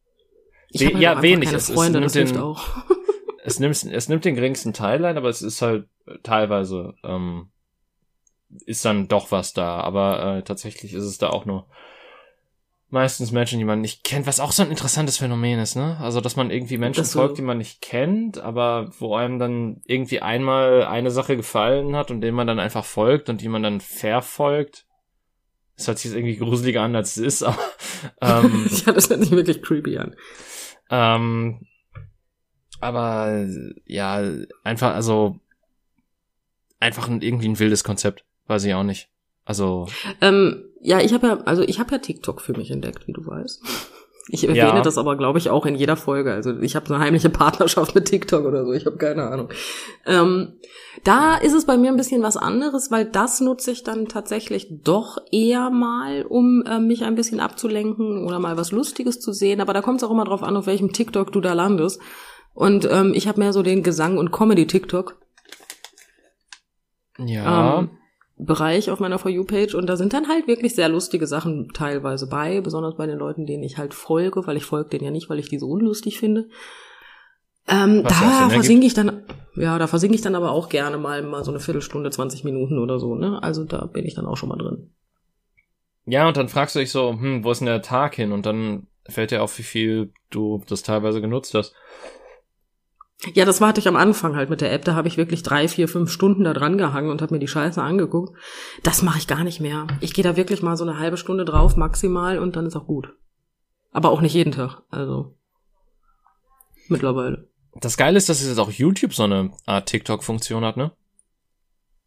Ich halt ja, wenig. Es, Freunde, es, nimmt den, auch. es, nimmt, es nimmt den geringsten Teil ein, aber es ist halt teilweise ähm, ist dann doch was da. Aber äh, tatsächlich ist es da auch nur meistens Menschen, die man nicht kennt, was auch so ein interessantes Phänomen ist, ne? Also, dass man irgendwie Menschen so. folgt, die man nicht kennt, aber wo einem dann irgendwie einmal eine Sache gefallen hat und dem man dann einfach folgt und die man dann verfolgt. Das hört sich jetzt irgendwie gruseliger an, als es ist, aber ähm, ja, das hört sich wirklich creepy an. Ähm, aber ja, einfach, also einfach ein, irgendwie ein wildes Konzept. Weiß ich auch nicht. Also. Ähm, ja, ich habe ja, also ich habe ja TikTok für mich entdeckt, wie du weißt. Ich erwähne ja. das aber, glaube ich, auch in jeder Folge. Also ich habe eine heimliche Partnerschaft mit TikTok oder so. Ich habe keine Ahnung. Ähm, da ist es bei mir ein bisschen was anderes, weil das nutze ich dann tatsächlich doch eher mal, um äh, mich ein bisschen abzulenken oder mal was Lustiges zu sehen. Aber da kommt es auch immer drauf an, auf welchem TikTok du da landest. Und ähm, ich habe mehr so den Gesang- und Comedy-TikTok. Ja. Ähm, Bereich auf meiner For You-Page und da sind dann halt wirklich sehr lustige Sachen teilweise bei, besonders bei den Leuten, denen ich halt folge, weil ich folge denen ja nicht, weil ich die so unlustig finde. Ähm, da versinke ich dann, ja, da versinke ich dann aber auch gerne mal, mal so eine Viertelstunde, 20 Minuten oder so, ne? Also da bin ich dann auch schon mal drin. Ja, und dann fragst du dich so, hm, wo ist denn der Tag hin? Und dann fällt dir auf, wie viel du das teilweise genutzt hast. Ja, das warte ich am Anfang halt mit der App. Da habe ich wirklich drei, vier, fünf Stunden da dran gehangen und habe mir die Scheiße angeguckt. Das mache ich gar nicht mehr. Ich gehe da wirklich mal so eine halbe Stunde drauf maximal und dann ist auch gut. Aber auch nicht jeden Tag. Also mittlerweile. Das Geile ist, dass jetzt auch YouTube so eine Art TikTok-Funktion hat, ne?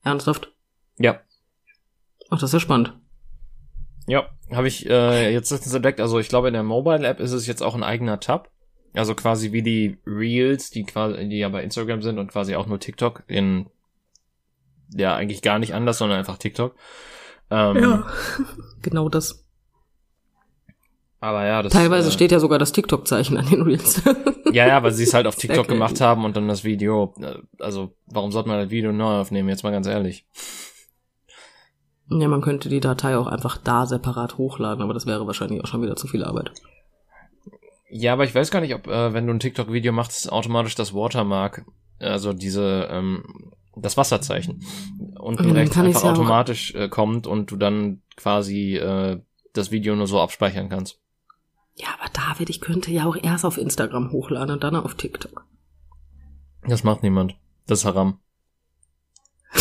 Ernsthaft? Ja. Ach, das ist ja spannend. Ja, habe ich äh, jetzt letztens entdeckt. Also ich glaube, in der Mobile App ist es jetzt auch ein eigener Tab. Also quasi wie die Reels, die quasi, die ja bei Instagram sind und quasi auch nur TikTok in ja eigentlich gar nicht anders, sondern einfach TikTok. Ähm, Ja. genau das. Aber ja, das Teilweise äh, steht ja sogar das TikTok-Zeichen an den Reels. Ja, ja, weil sie es halt auf TikTok gemacht haben und dann das Video. äh, Also, warum sollte man das Video neu aufnehmen? Jetzt mal ganz ehrlich. ja, man könnte die Datei auch einfach da separat hochladen, aber das wäre wahrscheinlich auch schon wieder zu viel Arbeit. Ja, aber ich weiß gar nicht, ob, äh, wenn du ein TikTok-Video machst, automatisch das Watermark, also diese, ähm, das Wasserzeichen, unten dann rechts einfach ja automatisch äh, kommt und du dann quasi äh, das Video nur so abspeichern kannst. Ja, aber David, ich könnte ja auch erst auf Instagram hochladen und dann auf TikTok. Das macht niemand. Das ist Haram.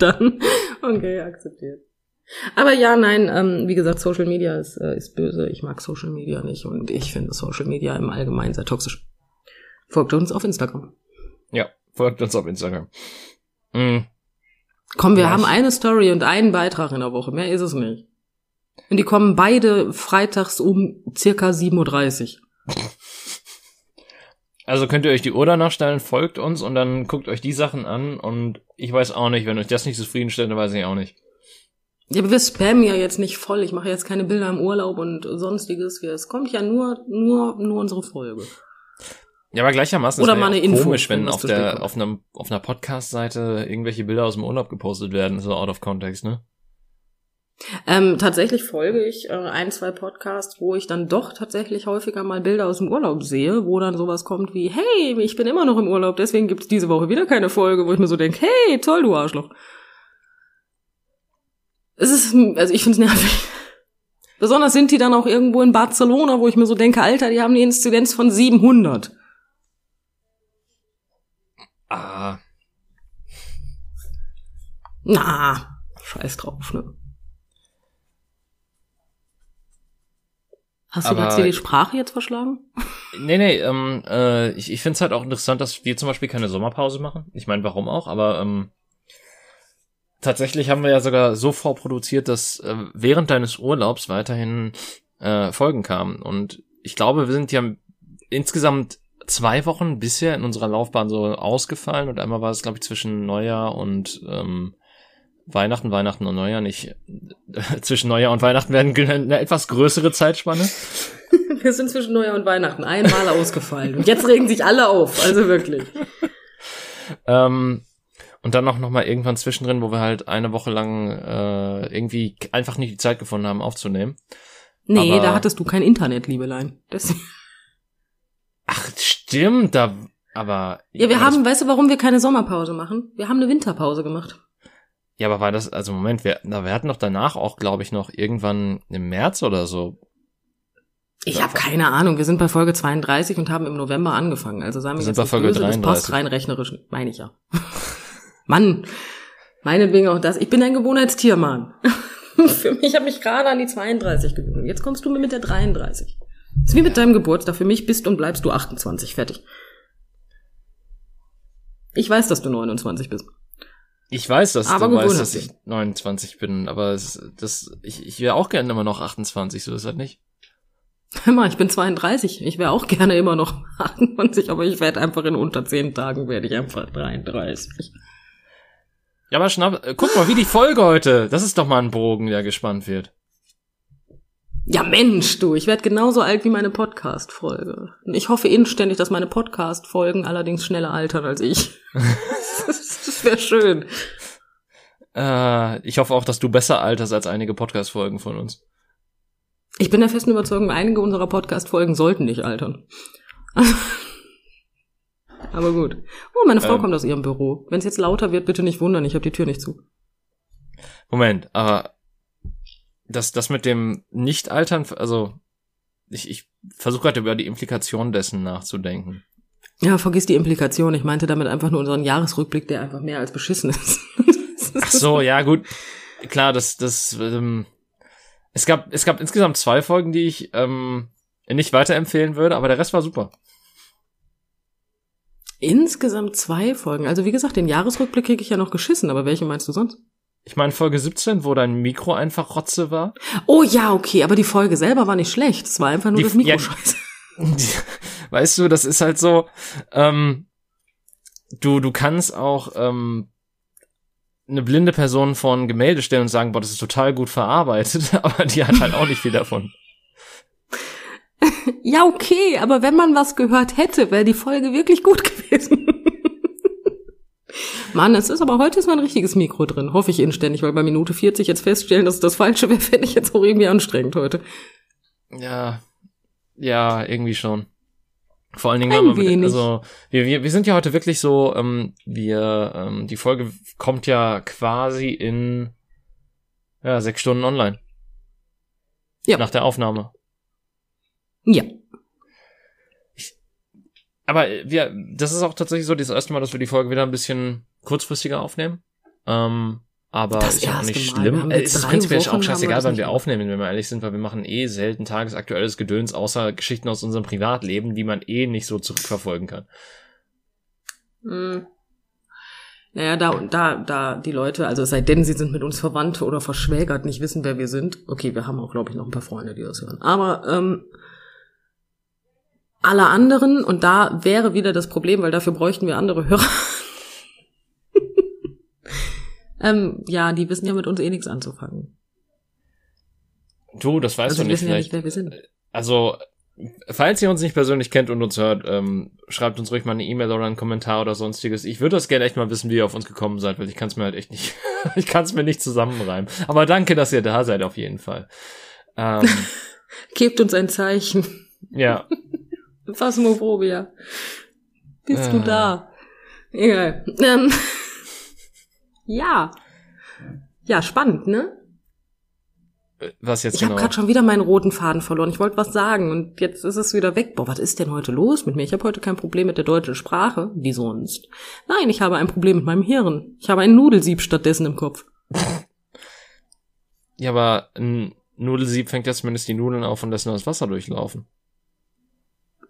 dann, okay, akzeptiert. Aber ja, nein, ähm, wie gesagt, Social Media ist, äh, ist böse. Ich mag Social Media nicht und ich finde Social Media im Allgemeinen sehr toxisch. Folgt uns auf Instagram. Ja, folgt uns auf Instagram. Mm, Komm, wir Ja, haben eine Story und einen Beitrag in der Woche. Mehr ist es nicht. Und die kommen beide freitags um circa 7.30 Uhr. Also könnt ihr euch die Uhr danach stellen, folgt uns und dann guckt euch die Sachen an und ich weiß auch nicht, wenn euch das nicht zufriedenstellt, dann weiß ich auch nicht. Ja, aber wir spammen ja jetzt nicht voll. Ich mache jetzt keine Bilder im Urlaub und sonstiges. Es kommt ja nur, nur, nur unsere Folge. Ja, aber gleichermaßen Oder ist mal ja Info, komisch, wenn auf der auf einem auf einer Podcast-Seite irgendwelche Bilder aus dem Urlaub gepostet werden, so out of context, ne? Ähm, tatsächlich folge ich äh, ein, zwei Podcasts, wo ich dann doch tatsächlich häufiger mal Bilder aus dem Urlaub sehe, wo dann sowas kommt wie, hey, ich bin immer noch im Urlaub, deswegen gibt's diese Woche wieder keine Folge, wo ich mir so denke, hey, toll, du Arschloch. Es ist, also ich find's nervig. Besonders sind die dann auch irgendwo in Barcelona, wo ich mir so denke, Alter, die haben die Inzidenz von 700. Ah, Na, scheiß drauf, ne? Hast du Aber- gerade dir die Sprache jetzt verschlagen? nee, nee, ähm, äh, ich, ich finde es halt auch interessant, dass wir zum Beispiel keine Sommerpause machen. Ich meine, warum auch, aber ähm, tatsächlich haben wir ja sogar so vorproduziert, dass äh, während deines Urlaubs weiterhin äh, Folgen kamen. Und ich glaube, wir sind ja insgesamt zwei Wochen bisher in unserer Laufbahn so ausgefallen und einmal war es, glaube ich, zwischen Neujahr und ähm, Weihnachten, Weihnachten und Neujahr nicht. zwischen Neujahr und Weihnachten werden eine etwas größere Zeitspanne. Wir sind zwischen Neujahr und Weihnachten einmal ausgefallen. Und jetzt regen sich alle auf, also wirklich. Ähm, und dann noch, noch mal irgendwann zwischendrin, wo wir halt eine Woche lang äh, irgendwie einfach nicht die Zeit gefunden haben, aufzunehmen. Nee, Aber- da hattest du kein Internet, Liebelein. Das, Ach, stimmt, da, aber. ja, wir haben, weißt du, warum wir keine Sommerpause machen? Wir haben eine Winterpause gemacht. ja, aber war das, also Moment, wir, na, wir hatten doch danach auch, glaube ich, noch irgendwann im März oder so. Ich habe keine Ahnung. Wir sind bei Folge 32 und haben im November angefangen. Also sagen wir Wir sind jetzt bei nicht Folge böse, das 33. passt rein rechnerisch, meine ich ja. Mann, meinetwegen auch das. Ich bin ein Gewohnheitstier, Mann. Für mich, ich habe mich gerade an die 32 gewöhnt. Jetzt kommst du mir mit der 33. ist wie mit deinem Geburtstag. Für mich bist und bleibst du 28. Fertig. Ich weiß, dass du 29 bist. Ich weiß, dass Aber du weißt, dass hast ich 29 bin, aber es, das, ich, ich wäre auch gerne immer noch 28, so ist das nicht. Hör mal, ich bin 32. Ich wäre auch gerne immer noch 28, aber ich werde einfach in unter 10 Tagen werde ich einfach 33. Ja, aber schnapp, äh, guck mal, wie die Folge heute. Das ist doch mal ein Bogen, der gespannt wird. Ja, Mensch, du, ich werde genauso alt wie meine Podcast-Folge. Ich hoffe inständig, dass meine Podcast-Folgen allerdings schneller altern als ich. das wäre schön. Äh, ich hoffe auch, dass du besser alterst als einige Podcast-Folgen von uns. Ich bin der festen Überzeugung, einige unserer Podcast-Folgen sollten nicht altern. Aber gut. Oh, meine Frau Ähm. kommt aus ihrem Büro. Wenn es jetzt lauter wird, bitte nicht wundern, ich habe die Tür nicht zu. Moment, aber das, das mit dem Nicht-Altern, also ich, ich versuche gerade über die Implikation dessen nachzudenken. Ja, vergiss die Implikation. Ich meinte damit einfach nur unseren Jahresrückblick, der einfach mehr als beschissen ist. Ach so, ja gut. Klar, das, das, ähm, es gab, es gab insgesamt zwei Folgen, die ich ähm, nicht weiterempfehlen würde, aber der Rest war super. Insgesamt zwei Folgen. Also wie gesagt, den Jahresrückblick kriege ich ja noch geschissen, aber welche meinst du sonst? Ich meine Folge 17, wo dein Mikro einfach Rotze war. Oh ja, okay, aber die Folge selber war nicht schlecht. Es war einfach nur Die- das Mikro ja. scheiße. weißt du, das ist halt so, ähm, du, du kannst auch ähm, eine blinde Person vor ein Gemälde stellen und sagen, boah, das ist total gut verarbeitet, aber die hat halt auch nicht viel davon. Ja, okay, aber wenn man was gehört hätte, wäre die Folge wirklich gut gewesen. Mann, es ist aber heute ist mal ein richtiges Mikro drin. Hoffe ich inständig, weil bei Minute 40 jetzt feststellen, dass es das Falsche wäre, fände ich jetzt auch irgendwie anstrengend heute. Ja, ja, irgendwie schon. Vor allen Dingen, Ein wenn man mit, wenig. also wir, wir, wir sind ja heute wirklich so, ähm, wir, ähm, die Folge kommt ja quasi in ja, sechs Stunden online. Ja. Nach der Aufnahme. Ja. Aber äh, wir, das ist auch tatsächlich so das erste Mal, dass wir die Folge wieder ein bisschen kurzfristiger aufnehmen. Ähm, aber Das ist ja auch nicht Mal. Schlimm. haben Äh, Es ist prinzipiell auch scheißegal, wann wir aufnehmen, wenn wir ehrlich sind, weil wir machen eh selten tagesaktuelles Gedöns, außer Geschichten aus unserem Privatleben, die man eh nicht so zurückverfolgen kann. Hm. Naja, da, da, da die Leute, also es sei denn, sie sind mit uns verwandt oder verschwägert, nicht wissen, wer wir sind. Okay, wir haben auch, glaube ich, noch ein paar Freunde, die das hören. Aber ähm, alle anderen, und da wäre wieder das Problem, weil dafür bräuchten wir andere Hörer. ähm, ja, die wissen ja mit uns eh nichts anzufangen. Du, das weißt Also du nicht wissen ja nicht, vielleicht. wer wir sind. Also, falls ihr uns nicht persönlich kennt und uns hört, ähm, schreibt uns ruhig mal eine E-Mail oder einen Kommentar oder sonstiges. Ich würde das gerne echt mal wissen, wie ihr auf uns gekommen seid, weil ich kann es mir halt echt nicht, ich kann es mir nicht zusammenreimen. Aber danke, dass ihr da seid auf jeden Fall. Ähm, Gebt uns ein Zeichen. ja, Phasmophobia. Bist du Ah. da? Egal. Ähm, ja. Ja, spannend, ne? was jetzt Ich habe genau? gerade schon wieder meinen roten Faden verloren. Ich wollte was sagen und jetzt ist es wieder weg. Boah, was ist denn heute los mit mir? Ich habe heute kein Problem mit der deutschen Sprache, wie sonst. Nein, ich habe ein Problem mit meinem Hirn. Ich habe einen Nudelsieb stattdessen im Kopf. Ja, aber ein Nudelsieb fängt ja zumindest die Nudeln auf und lässt nur das Wasser durchlaufen. Äh,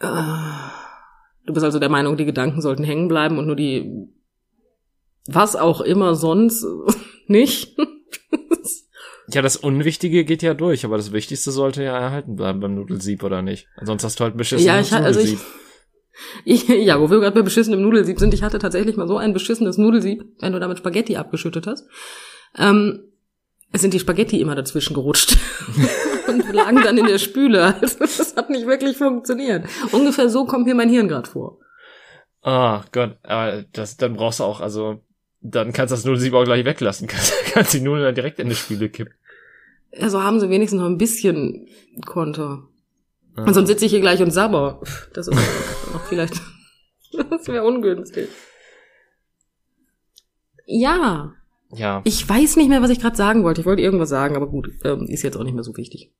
Du bist also der Meinung, die Gedanken sollten hängen bleiben und nur die was auch immer sonst nicht. Ja, das Unwichtige geht ja durch, aber das Wichtigste sollte ja erhalten bleiben beim Nudelsieb, oder nicht? Ansonsten hast du halt ein beschissenes Ja, ich, also ich, Nudelsieb. ich, ja, wo wir gerade bei beschissenem Nudelsieb sind, ich hatte tatsächlich mal so ein beschissenes Nudelsieb, wenn du damit Spaghetti abgeschüttet hast. Ähm, es sind die Spaghetti immer dazwischen gerutscht und lagen dann in der Spüle. Also das hat nicht wirklich funktioniert. Ungefähr so kommt mir mein Hirn gerade vor. Ah, Gott, aber das, dann brauchst du auch, also, dann kannst du das Nudelsieb auch gleich weglassen. Kannst, kannst die Nudeln dann direkt in die Spüle kippen. Also haben sie wenigstens noch ein bisschen Konter. Ja. Und sonst sitze ich hier gleich und sabber. Das ist noch vielleicht, das wäre ungünstig. Ja, Ja, ich weiß nicht mehr, was ich gerade sagen wollte. Ich wollte irgendwas sagen, aber gut, ähm, ist jetzt auch nicht mehr so wichtig.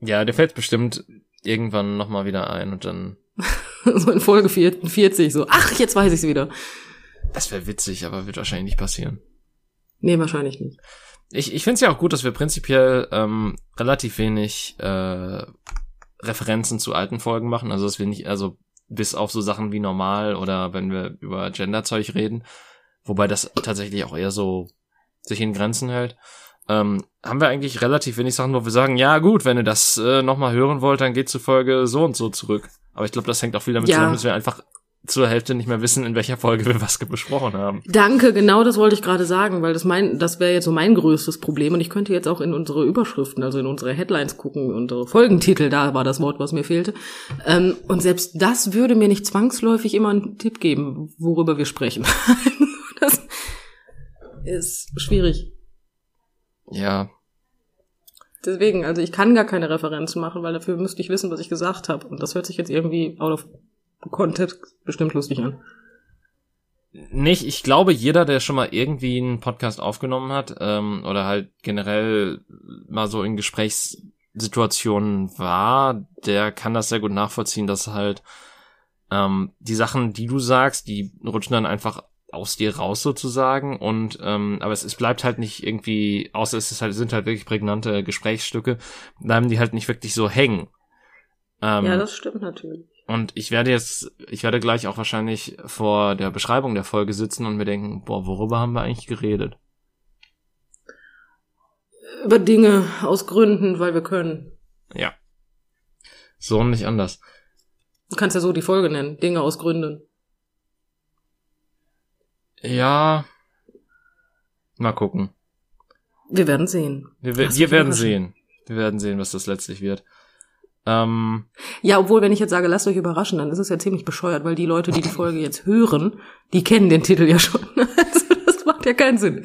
ja, der fällt bestimmt irgendwann nochmal wieder ein und dann, so in Folge 40, so, ach, jetzt weiß ich's wieder. das wäre witzig, aber wird wahrscheinlich nicht passieren. Nee, wahrscheinlich nicht. Ich, ich finde es ja auch gut, dass wir prinzipiell ähm, relativ wenig äh, Referenzen zu alten Folgen machen. Also dass wir nicht, also bis auf so Sachen wie normal oder wenn wir über Genderzeug reden, wobei das tatsächlich auch eher so sich in Grenzen hält, ähm, haben wir eigentlich relativ wenig Sachen, wo wir sagen, ja gut, wenn ihr das äh, nochmal hören wollt, dann geht zur Folge so und so zurück. Aber ich glaube, das hängt auch viel damit Ja. zusammen, dass wir einfach zur Hälfte nicht mehr wissen, in welcher Folge wir was besprochen haben. Danke, genau das wollte ich gerade sagen, weil das mein, das wäre jetzt so mein größtes Problem und ich könnte jetzt auch in unsere Überschriften, also in unsere Headlines gucken, unsere Folgentitel, da war das Wort, was mir fehlte. Ähm, und selbst das würde mir nicht zwangsläufig immer einen Tipp geben, worüber wir sprechen. ist schwierig. Ja, Deswegen, also ich kann gar keine Referenzen machen, weil dafür müsste ich wissen, was ich gesagt habe. Und das hört sich jetzt irgendwie out of context bestimmt lustig an. Nicht, ich glaube, jeder, der schon mal irgendwie einen Podcast aufgenommen hat, ähm, oder halt generell mal so in Gesprächssituationen war, der kann das sehr gut nachvollziehen, dass halt ähm, die Sachen, die du sagst, die rutschen dann einfach aus dir raus sozusagen und ähm, aber es, es bleibt halt nicht irgendwie, außer es ist halt, sind halt wirklich prägnante Gesprächsstücke, bleiben die halt nicht wirklich so hängen. Ähm, ja, das stimmt natürlich. Und ich werde jetzt, ich werde gleich auch wahrscheinlich vor der Beschreibung der Folge sitzen und mir denken, boah, worüber haben wir eigentlich geredet? Über Dinge aus Gründen, weil wir können. Ja. So und nicht anders. Du kannst ja so die Folge nennen. Dinge aus Gründen. Ja. Mal gucken. Wir werden sehen. Wir, wir, wir werden sehen. Wir werden sehen, was das letztlich wird. Ähm, ja, obwohl, wenn ich jetzt sage, lasst euch überraschen, dann ist es ja ziemlich bescheuert, weil die Leute, die die Folge jetzt hören, die kennen den Titel ja schon. Also, das macht ja keinen Sinn.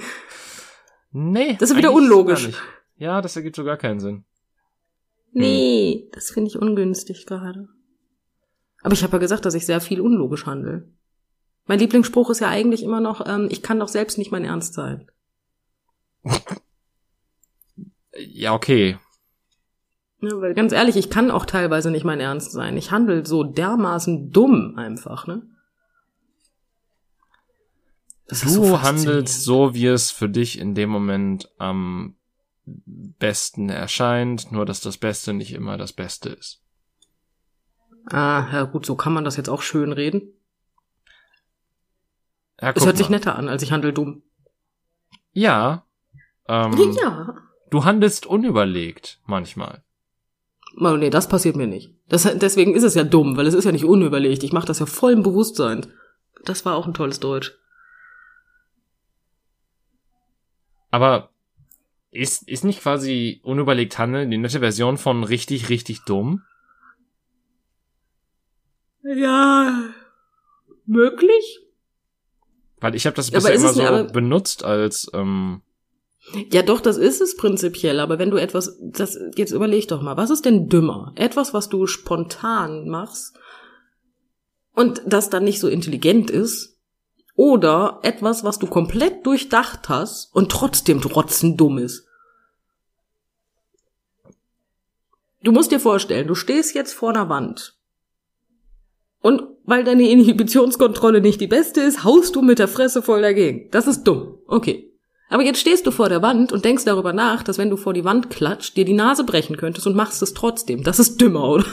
Nee. Das ist wieder unlogisch. Ja, das ergibt so gar keinen Sinn. Nee, das finde ich ungünstig gerade. Aber ich habe ja gesagt, dass ich sehr viel unlogisch handle. Mein Lieblingsspruch ist ja eigentlich immer noch, ähm, ich kann doch selbst nicht mein Ernst sein. ja, okay. Ja, weil ganz ehrlich, ich kann auch teilweise nicht mein Ernst sein. Ich handle so dermaßen dumm einfach, ne? Das du so handelst so, wie es für dich in dem Moment am besten erscheint, nur dass das Beste nicht immer das Beste ist. Ah, ja gut, so kann man das jetzt auch schön reden. Ja, es hört mal. sich netter an, als ich handel dumm. Ja. Ähm, ja. Du handelst unüberlegt manchmal. Oh, nee, das passiert mir nicht. Das, deswegen ist es ja dumm, weil es ist ja nicht unüberlegt. Ich mache das ja voll im Bewusstsein. Das war auch ein tolles Deutsch. Aber ist, ist nicht quasi unüberlegt handeln die nette Version von richtig, richtig dumm? Ja, möglich. Weil ich habe das bisher immer so nicht, benutzt als ähm, ja, doch, das ist es prinzipiell, aber wenn du etwas, das, jetzt überleg doch mal, was ist denn dümmer? Etwas, was du spontan machst und das dann nicht so intelligent ist, oder etwas, was du komplett durchdacht hast und trotzdem trotzen dumm ist. Du musst dir vorstellen, du stehst jetzt vor einer Wand. Und weil deine Inhibitionskontrolle nicht die beste ist, haust du mit der Fresse voll dagegen. Das ist dumm. Okay. Aber jetzt stehst du vor der Wand und denkst darüber nach, dass wenn du vor die Wand klatscht, dir die Nase brechen könntest und machst es trotzdem. Das ist dümmer, oder?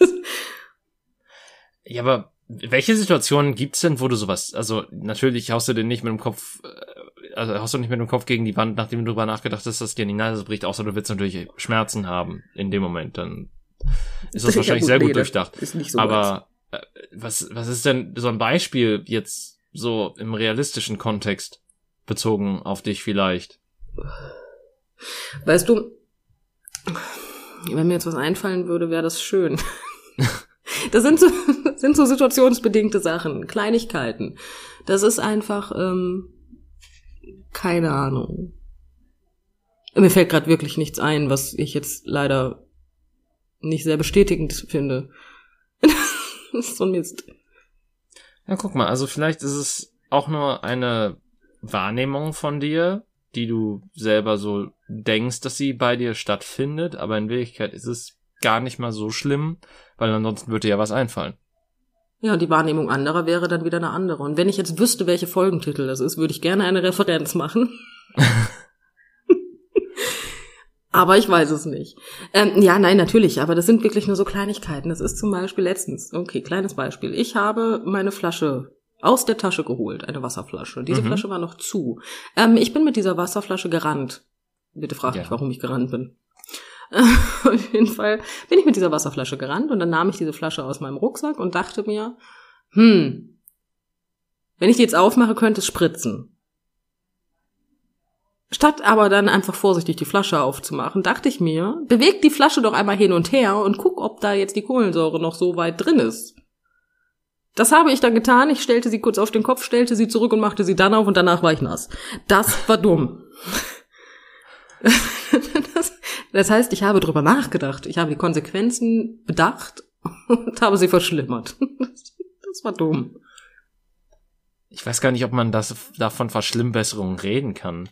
ja, aber welche Situationen gibt's denn, wo du sowas, also natürlich haust du den nicht mit dem Kopf, äh, also haust du nicht mit dem Kopf gegen die Wand, nachdem du darüber nachgedacht hast, dass dir die Nase bricht, außer du willst natürlich Schmerzen haben in dem Moment, dann ist das wahrscheinlich ja gut, sehr gut nee, durchdacht. Ist nicht so aber was, was ist denn so ein Beispiel jetzt so im realistischen Kontext? bezogen auf dich vielleicht? Weißt du, wenn mir jetzt was einfallen würde, wäre das schön. das sind so, sind so situationsbedingte Sachen, Kleinigkeiten. Das ist einfach, ähm, keine Ahnung. Mir fällt gerade wirklich nichts ein, was ich jetzt leider nicht sehr bestätigend finde. Das ist so ein Mist. Ja, guck mal, also vielleicht ist es auch nur eine Wahrnehmung von dir, die du selber so denkst, dass sie bei dir stattfindet, aber in Wirklichkeit ist es gar nicht mal so schlimm, weil ansonsten würde dir ja was einfallen. Ja, die Wahrnehmung anderer wäre dann wieder eine andere. Und wenn ich jetzt wüsste, welche Folgentitel das ist, würde ich gerne eine Referenz machen. aber ich weiß es nicht. Ähm, ja, nein, natürlich, aber das sind wirklich nur so Kleinigkeiten. Das ist zum Beispiel letztens, okay, kleines Beispiel. Ich habe meine Flasche aus der Tasche geholt, eine Wasserflasche. Diese mhm. Flasche war noch zu. Ähm, ich bin mit dieser Wasserflasche gerannt. Bitte frag ja. nicht, warum ich gerannt bin. Auf jeden Fall bin ich mit dieser Wasserflasche gerannt und dann nahm ich diese Flasche aus meinem Rucksack und dachte mir, hm, wenn ich die jetzt aufmache, könnte es spritzen. Statt aber dann einfach vorsichtig die Flasche aufzumachen, dachte ich mir, beweg die Flasche doch einmal hin und her und guck, ob da jetzt die Kohlensäure noch so weit drin ist. Das habe ich dann getan. Ich stellte sie kurz auf den Kopf, stellte sie zurück und machte sie dann auf und danach war ich nass. Das war dumm. das, das heißt, ich habe drüber nachgedacht. Ich habe die Konsequenzen bedacht und habe sie verschlimmert. Das, das war dumm. Ich weiß gar nicht, ob man das davon Verschlimmbesserungen reden kann.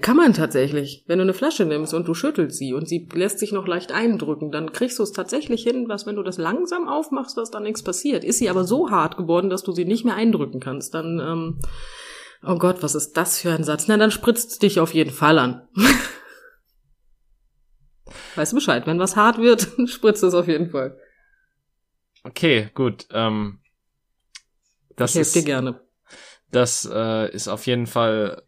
Kann man tatsächlich. Wenn du eine Flasche nimmst und du schüttelst sie und sie lässt sich noch leicht eindrücken, dann kriegst du es tatsächlich hin, was wenn du das langsam aufmachst, dass da nichts passiert. Ist sie aber so hart geworden, dass du sie nicht mehr eindrücken kannst, dann, ähm, oh Gott, was ist das für ein Satz? Na, dann spritzt es dich auf jeden Fall an. weißt du Bescheid, wenn was hart wird, spritzt es auf jeden Fall. Okay, gut. Ähm, das ich helfe dir gerne. das äh, ist auf jeden Fall.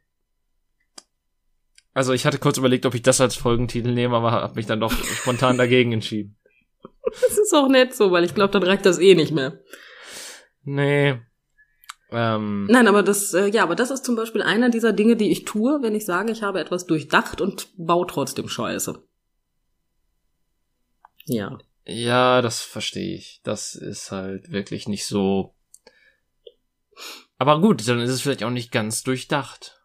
Also ich hatte kurz überlegt, ob ich das als Folgentitel nehme, aber habe mich dann doch spontan dagegen entschieden. Das ist auch nett so, weil ich glaube, dann reicht das eh nicht mehr. Nee. Ähm, Nein, aber das, äh, ja, aber das ist zum Beispiel einer dieser Dinge, die ich tue, wenn ich sage, ich habe etwas durchdacht und baue trotzdem Scheiße. Ja. ja, das verstehe ich. Das ist halt wirklich nicht so. Aber gut, dann ist es vielleicht auch nicht ganz durchdacht.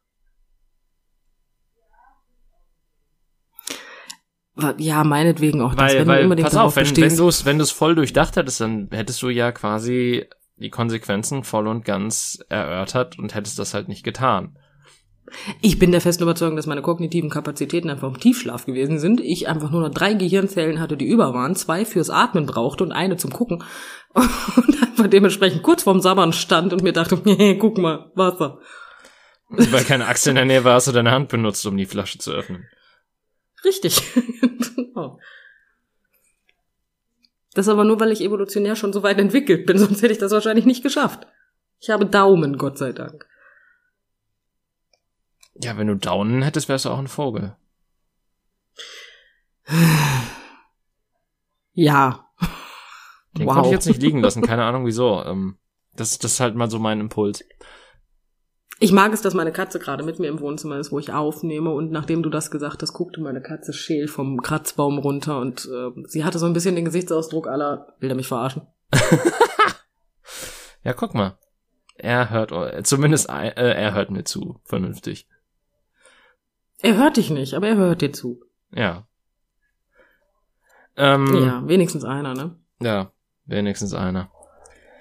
Ja, meinetwegen auch das, Weil, wenn du weil unbedingt pass auf, wenn, wenn bestehst. du es wenn du's voll durchdacht hättest, dann hättest du ja quasi die Konsequenzen voll und ganz erörtert und hättest das halt nicht getan. Ich bin der festen Überzeugung, dass meine kognitiven Kapazitäten einfach im Tiefschlaf gewesen sind. Ich einfach nur noch drei Gehirnzellen hatte, die über waren, zwei fürs Atmen brauchte und eine zum Gucken. Und einfach dementsprechend kurz vorm Sabbern stand und mir dachte, nee, guck mal, Wasser. Weil keine Axt in der Nähe war, hast du deine Hand benutzt, um die Flasche zu öffnen. Richtig. Genau. Das aber nur, weil ich evolutionär schon so weit entwickelt bin, sonst hätte ich das wahrscheinlich nicht geschafft. Ich habe Daumen, Gott sei Dank. Ja, wenn du Daunen hättest, wärst du auch ein Vogel. Ja. Den wow. konnte ich jetzt nicht liegen lassen, keine Ahnung wieso. Ähm, das, das ist halt mal so mein Impuls. Ich mag es, dass meine Katze gerade mit mir im Wohnzimmer ist, wo ich aufnehme. Und nachdem du das gesagt hast, guckte meine Katze scheel vom Kratzbaum runter und äh, sie hatte so ein bisschen den Gesichtsausdruck aller, will er mich verarschen? Ja, guck mal. Er hört, zumindest äh, er hört mir zu, vernünftig. Er hört dich nicht, aber er hört dir zu. Ja. Ähm, Ja, wenigstens einer, ne? ja, wenigstens einer.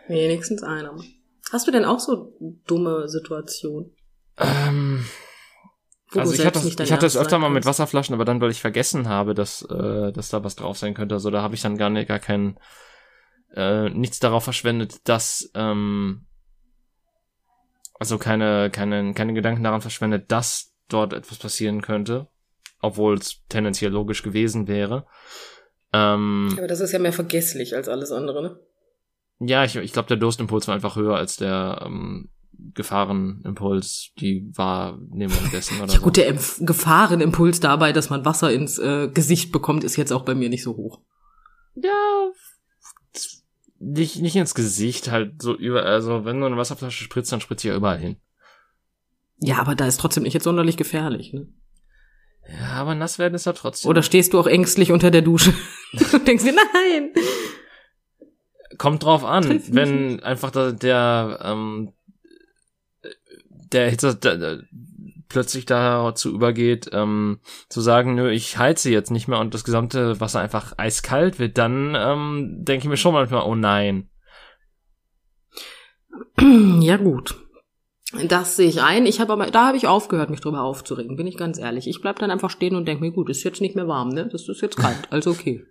Wenigstens einer. Hast du denn auch so dumme Situationen? Ähm, wo also ich hatte, das, ich hatte es Ernst öfter mal mit? Wasserflaschen, aber dann, weil ich vergessen habe, dass, äh, dass da was drauf sein könnte. Also da habe ich dann gar nicht, gar keinen, äh, nichts darauf verschwendet, dass, ähm, also keine, keine, keine Gedanken daran verschwendet, dass dort etwas passieren könnte, obwohl es tendenziell logisch gewesen wäre. Ähm, Aber das ist ja mehr vergesslich als alles andere, ne? Ja, ich, ich glaube, der Durstimpuls war einfach höher als der ähm, Gefahrenimpuls, die Wahrnehmung dessen oder Ja so. gut, der Empf Gefahrenimpuls dabei, dass man Wasser ins äh, Gesicht bekommt, ist jetzt auch bei mir nicht so hoch. Ja, nicht, nicht ins Gesicht, halt so über, also wenn du eine Wasserflasche spritzt, dann spritzt sie ja überall hin. Ja, aber da ist trotzdem nicht jetzt sonderlich gefährlich, ne? Ja, aber nass werden ist ja trotzdem. Oder stehst du auch ängstlich unter der Dusche und denkst dir, nein! Kommt drauf an, Triff mich wenn einfach der, der, ähm, der Hitze der, der, plötzlich dazu übergeht, ähm, zu sagen, nö, ich heize jetzt nicht mehr und das gesamte Wasser einfach eiskalt wird, dann ähm, denke ich mir schon manchmal, oh nein. Ja, gut. Das sehe ich ein. Ich habe aber, da habe ich aufgehört, mich drüber aufzuregen, bin ich ganz ehrlich. Ich bleib dann einfach stehen und denke mir, gut, ist jetzt nicht mehr warm, ne? Das ist jetzt kalt, also okay.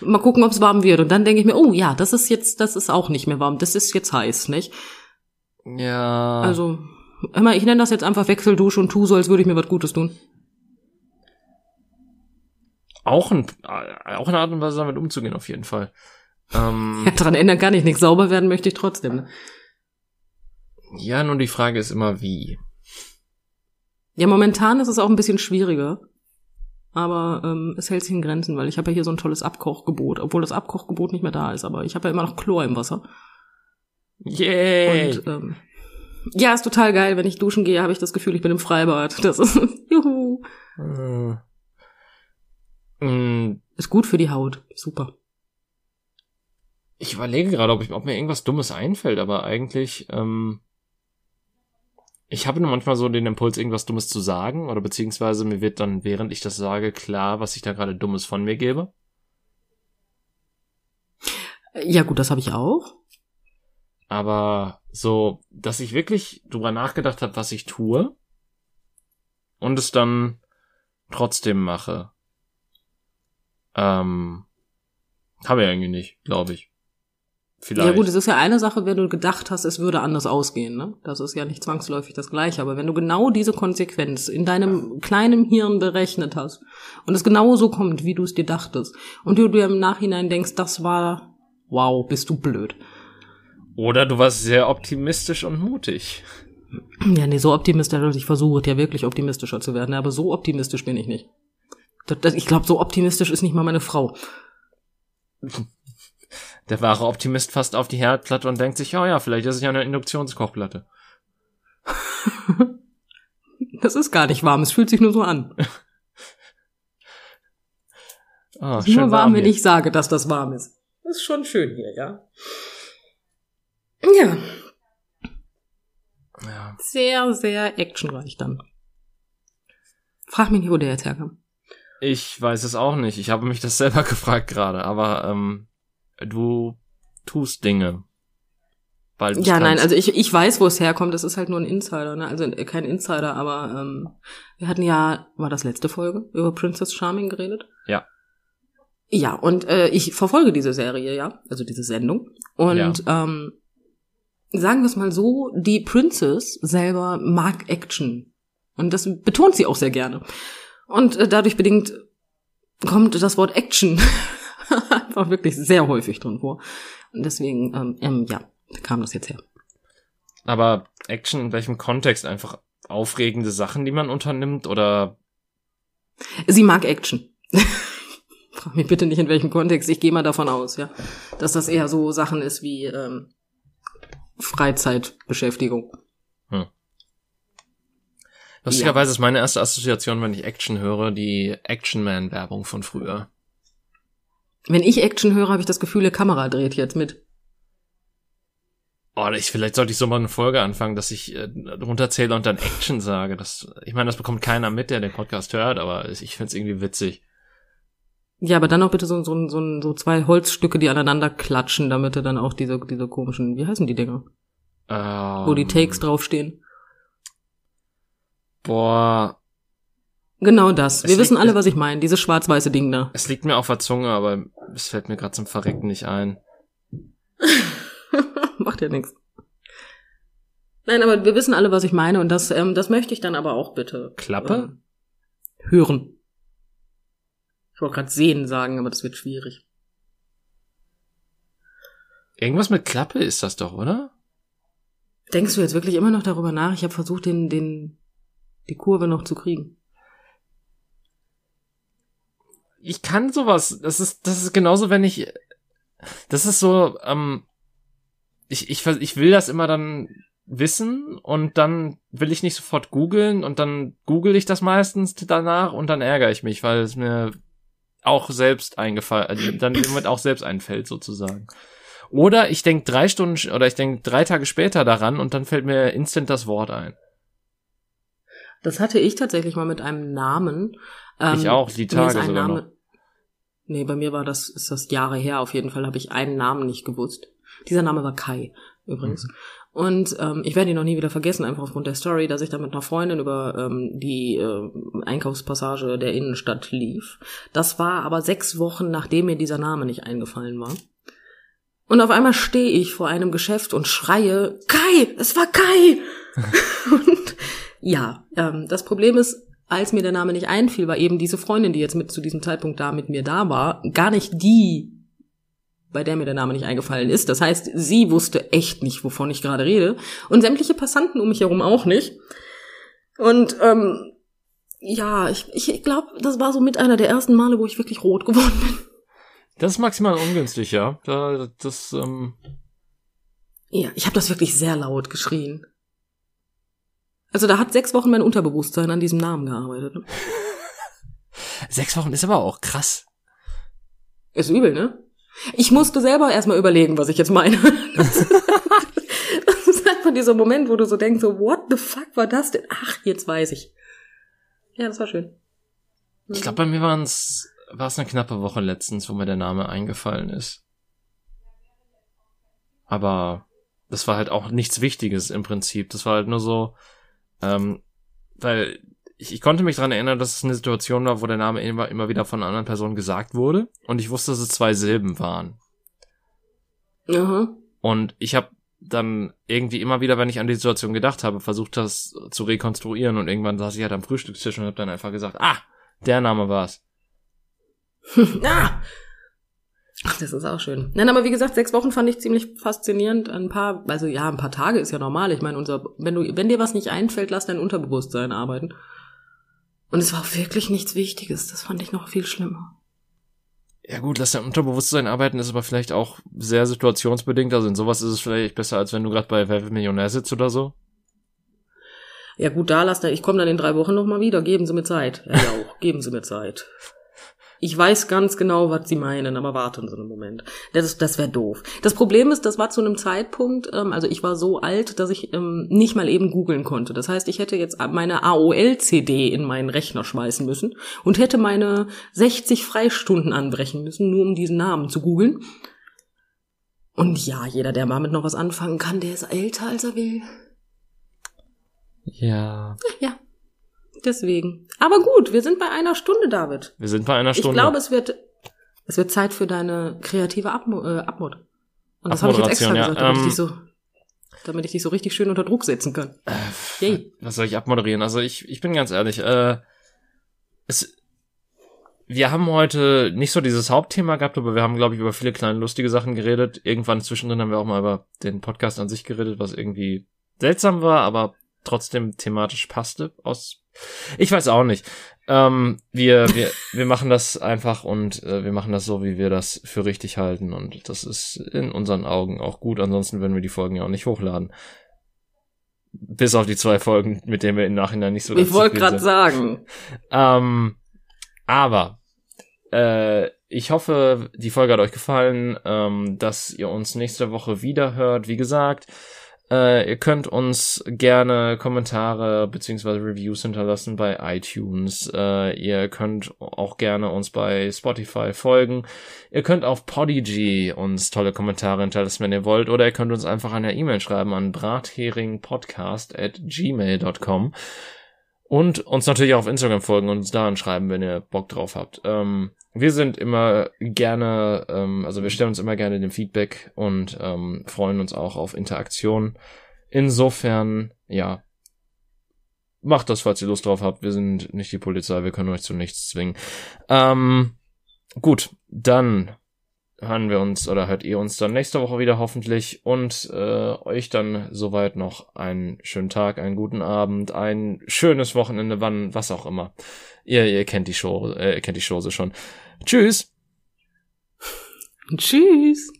Mal gucken, ob es warm wird. Und dann denke ich mir, oh ja, das ist jetzt, das ist auch nicht mehr warm, das ist jetzt heiß, nicht? Ja. Also, immer, ich nenne das jetzt einfach Wechseldusche und tu so, als würde ich mir was Gutes tun. auch, ein, auch eine Art und Weise damit umzugehen, auf jeden Fall. Ähm, Ja, daran ändern kann ich nichts. Sauber werden möchte ich trotzdem. Ne? ja, nun die Frage ist immer wie. Ja, momentan ist es auch ein bisschen schwieriger. Aber ähm, es hält sich in Grenzen, weil ich habe ja hier so ein tolles Abkochgebot, obwohl das Abkochgebot nicht mehr da ist, aber ich habe ja immer noch Chlor im Wasser. Yay! Und ähm, ja, ist total geil. Wenn ich duschen gehe, habe ich das Gefühl, ich bin im Freibad. Das ist juhu. Äh, mm, Ist gut für die Haut. Super. ich überlege gerade, ob, ich, ob mir irgendwas Dummes einfällt, aber eigentlich, ähm, ich habe nur manchmal so den Impuls, irgendwas Dummes zu sagen, oder beziehungsweise mir wird dann, während ich das sage, klar, was ich da gerade Dummes von mir gebe. Ja, gut, das habe ich auch. Aber so, dass ich wirklich drüber nachgedacht habe, was ich tue und es dann trotzdem mache. Ähm, habe ich eigentlich nicht, glaube ich. Vielleicht. Ja gut, es ist ja eine Sache, wenn du gedacht hast, es würde anders ausgehen. Ne? Das ist ja nicht zwangsläufig das Gleiche. Aber wenn du genau diese Konsequenz in deinem kleinen Hirn berechnet hast und es genau so kommt, wie du es dir dachtest, und du dir im Nachhinein denkst, das war Wow, bist du blöd. Oder du warst sehr optimistisch und mutig. Ja, nee, so optimistisch, also ich versuche ja wirklich optimistischer zu werden, aber so optimistisch bin ich nicht. Das, das, ich glaube, so optimistisch ist nicht mal meine Frau. Der wahre Optimist fasst auf die Herdplatte und denkt sich, oh ja, vielleicht ist es ja eine Induktionskochplatte. das ist gar nicht warm, es fühlt sich nur so an. oh, es ist nur warm, wenn ich sage, dass das warm ist. Das ist schon schön hier, ja. Ja. ja. Sehr, sehr actionreich dann. Frag mich nicht, wo der jetzt herkam. Ich weiß es auch nicht. Ich habe mich das selber gefragt gerade, aber ähm, du tust Dinge. Weil ja, nein, also ich, ich weiß, wo es herkommt. Das ist halt nur ein Insider, ne? Also äh, kein Insider, aber ähm, wir hatten ja, war das letzte Folge, über Princess Charming geredet? Ja. Ja, und äh, ich verfolge diese Serie, ja, also diese Sendung. Und ja. ähm, sagen wir es mal so, die Princess selber mag Action. Und das betont sie auch sehr gerne. Und äh, dadurch bedingt kommt das Wort Action einfach wirklich sehr häufig drin vor. Und deswegen, ähm, ähm, ja, kam das jetzt her. Aber Action in welchem Kontext? Einfach aufregende Sachen, die man unternimmt oder? Sie mag Action. Frag mich bitte nicht in welchem Kontext. Ich gehe mal davon aus, ja, dass das eher so Sachen ist wie ähm, Freizeitbeschäftigung. Hm. Lustigerweise ja. ist meine erste Assoziation, wenn ich Action höre, die Action Man Werbung von früher. Wenn ich Action höre, habe ich das Gefühl, die Kamera dreht jetzt mit. Oh, ich, vielleicht sollte ich so mal eine Folge anfangen, dass ich äh, runterzähle und dann Action sage. Das, ich meine, das bekommt keiner mit, der den Podcast hört, aber ich find's irgendwie witzig. Ja, aber dann auch bitte so, so, so, so zwei Holzstücke, die aneinander klatschen, damit er dann auch diese, diese komischen, wie heißen die Dinger? Ähm, Wo die Takes draufstehen. Boah. Genau das. Wir wissen alle, was ich meine. Dieses schwarz-weiße Ding da. Es liegt mir auf der Zunge, aber es fällt mir gerade zum Verrecken nicht ein. Macht ja nichts. Nein, aber wir wissen alle, was ich meine und das, ähm, das möchte ich dann aber auch bitte. Klappe? Äh, hören. Ich wollte gerade sehen sagen, aber das wird schwierig. Irgendwas mit Klappe ist das doch, oder? Denkst du jetzt wirklich immer noch darüber nach? Ich habe versucht, den, den, die Kurve noch zu kriegen. Ich kann sowas. Das ist, das ist genauso, wenn ich. Das ist so, ähm, ich, ich, ich will das immer dann wissen und dann will ich nicht sofort googeln und dann google ich das meistens danach und dann ärgere ich mich, weil es mir auch selbst eingefallen, also dann jemand auch selbst einfällt sozusagen. Oder ich denke drei Stunden oder ich denke drei Tage später daran und dann fällt mir instant das Wort ein. Das hatte ich tatsächlich mal mit einem Namen. Ähm, ich auch, die Tage sogar Name, noch. Nee, bei mir war das, ist das Jahre her. Auf jeden Fall habe ich einen Namen nicht gewusst. Dieser Name war Kai, übrigens. Mhm. Und ähm, ich werde ihn noch nie wieder vergessen, einfach aufgrund der Story, dass ich da mit einer Freundin über ähm, die äh, Einkaufspassage der Innenstadt lief. Das war aber sechs Wochen, nachdem mir dieser Name nicht eingefallen war. Und auf einmal stehe ich vor einem Geschäft und schreie, Kai, es war Kai! und ja, ähm, das Problem ist, als mir der Name nicht einfiel, war eben diese Freundin, die jetzt mit zu diesem Zeitpunkt da mit mir da war, gar nicht die, bei der mir der Name nicht eingefallen ist. Das heißt, sie wusste echt nicht, wovon ich gerade rede. Und sämtliche Passanten um mich herum auch nicht. Und ähm, ja, ich, ich glaube, das war so mit einer der ersten Male, wo ich wirklich rot geworden bin. Das ist maximal ungünstig, ja. Da, das, ähm ja, ich habe das wirklich sehr laut geschrien. Also da hat sechs Wochen mein Unterbewusstsein an diesem Namen gearbeitet. sechs Wochen ist aber auch krass. Ist übel, ne? Ich musste selber erstmal überlegen, was ich jetzt meine. Das ist, einfach dieser Moment, wo du so denkst, so, what the fuck war das denn? Ach, jetzt weiß ich. Ja, das war schön. Ich glaube, bei mir war es eine knappe Woche letztens, wo mir der Name eingefallen ist. Aber das war halt auch nichts Wichtiges im Prinzip. Das war halt nur so, ähm, weil ich, ich konnte mich dran erinnern, dass es eine Situation war, wo der Name immer, immer wieder von einer anderen Person gesagt wurde und ich wusste, dass es zwei Silben waren. Aha. Und ich habe dann irgendwie immer wieder, wenn ich an die Situation gedacht habe, versucht das zu rekonstruieren und irgendwann saß ich halt am Frühstückstisch und habe dann einfach gesagt, ah, der Name war's. ah! Ach, das ist auch schön. Nein, aber wie gesagt, sechs Wochen fand ich ziemlich faszinierend. Ein paar, also ja, ein paar Tage ist ja normal. Ich meine, unser, wenn du, wenn dir was nicht einfällt, lass dein Unterbewusstsein arbeiten. Und es war auch wirklich nichts Wichtiges. Das fand ich noch viel schlimmer. Ja gut, lass dein Unterbewusstsein arbeiten, ist aber vielleicht auch sehr situationsbedingt. Also in sowas ist es vielleicht besser, als wenn du gerade bei Wer Millionär sitzt oder so. Ja gut, da lass da, ich komme dann in drei Wochen nochmal wieder. Geben Sie mir Zeit. Ja, ja auch. Geben Sie mir Zeit. Ich weiß ganz genau, was Sie meinen, aber warten Sie einen Moment. Das, ist, das wäre doof. Das Problem ist, das war zu einem Zeitpunkt, ähm, also ich war so alt, dass ich ähm, nicht mal eben googeln konnte. Das heißt, ich hätte jetzt meine AOL-CD in meinen Rechner schmeißen müssen und hätte meine 60 Freistunden anbrechen müssen, nur um diesen Namen zu googeln. Und ja, jeder, der damit noch was anfangen kann, der ist älter, als er will. Ja. Ja, deswegen. Aber gut, wir sind bei einer Stunde, David. Wir sind bei einer Stunde. Ich glaube, es wird, es wird Zeit für deine kreative Abmo äh, Abmod. Und das habe ich jetzt extra Abmoderation, gesagt, ja. damit, Ähm, ich dich so, damit ich dich so richtig schön unter Druck setzen kann. Yay. Was soll ich abmoderieren? Also ich, ich bin ganz ehrlich, äh, es, wir haben heute nicht so dieses Hauptthema gehabt, aber wir haben, glaube ich, über viele kleine lustige Sachen geredet. Irgendwann zwischendrin haben wir auch mal über den Podcast an sich geredet, was irgendwie seltsam war, aber trotzdem thematisch passte. Aus, ich weiß auch nicht. Ähm, wir, wir, wir machen das einfach und äh, wir machen das so, wie wir das für richtig halten und das ist in unseren Augen auch gut. Ansonsten würden wir die Folgen ja auch nicht hochladen. Bis auf die zwei Folgen, mit denen wir im Nachhinein nicht so Ich wollte gerade sagen. Ähm, aber äh, ich hoffe, die Folge hat euch gefallen, ähm, dass ihr uns nächste Woche wieder hört. Wie gesagt, äh, ihr könnt uns gerne Kommentare beziehungsweise Reviews hinterlassen bei iTunes. Äh, ihr könnt auch gerne uns bei Spotify folgen. Ihr könnt auf Podigy uns tolle Kommentare hinterlassen, wenn ihr wollt. Oder ihr könnt uns einfach eine E-Mail schreiben an bratheringpodcast at gmail.com. Und uns natürlich auch auf Instagram folgen und uns da anschreiben, wenn ihr Bock drauf habt. Ähm, wir sind immer gerne, ähm, also wir stellen uns immer gerne dem Feedback und ähm, freuen uns auch auf Interaktion. Insofern, ja, macht das, falls ihr Lust drauf habt. Wir sind nicht die Polizei, wir können euch zu nichts zwingen. Ähm, gut, dann hören wir uns oder hört ihr uns dann nächste Woche wieder hoffentlich und äh, euch dann soweit noch einen schönen Tag, einen guten Abend, ein schönes Wochenende, wann, was auch immer. Ihr, ihr kennt die Show, äh, ihr kennt die Chose schon. Tschüss! Tschüss.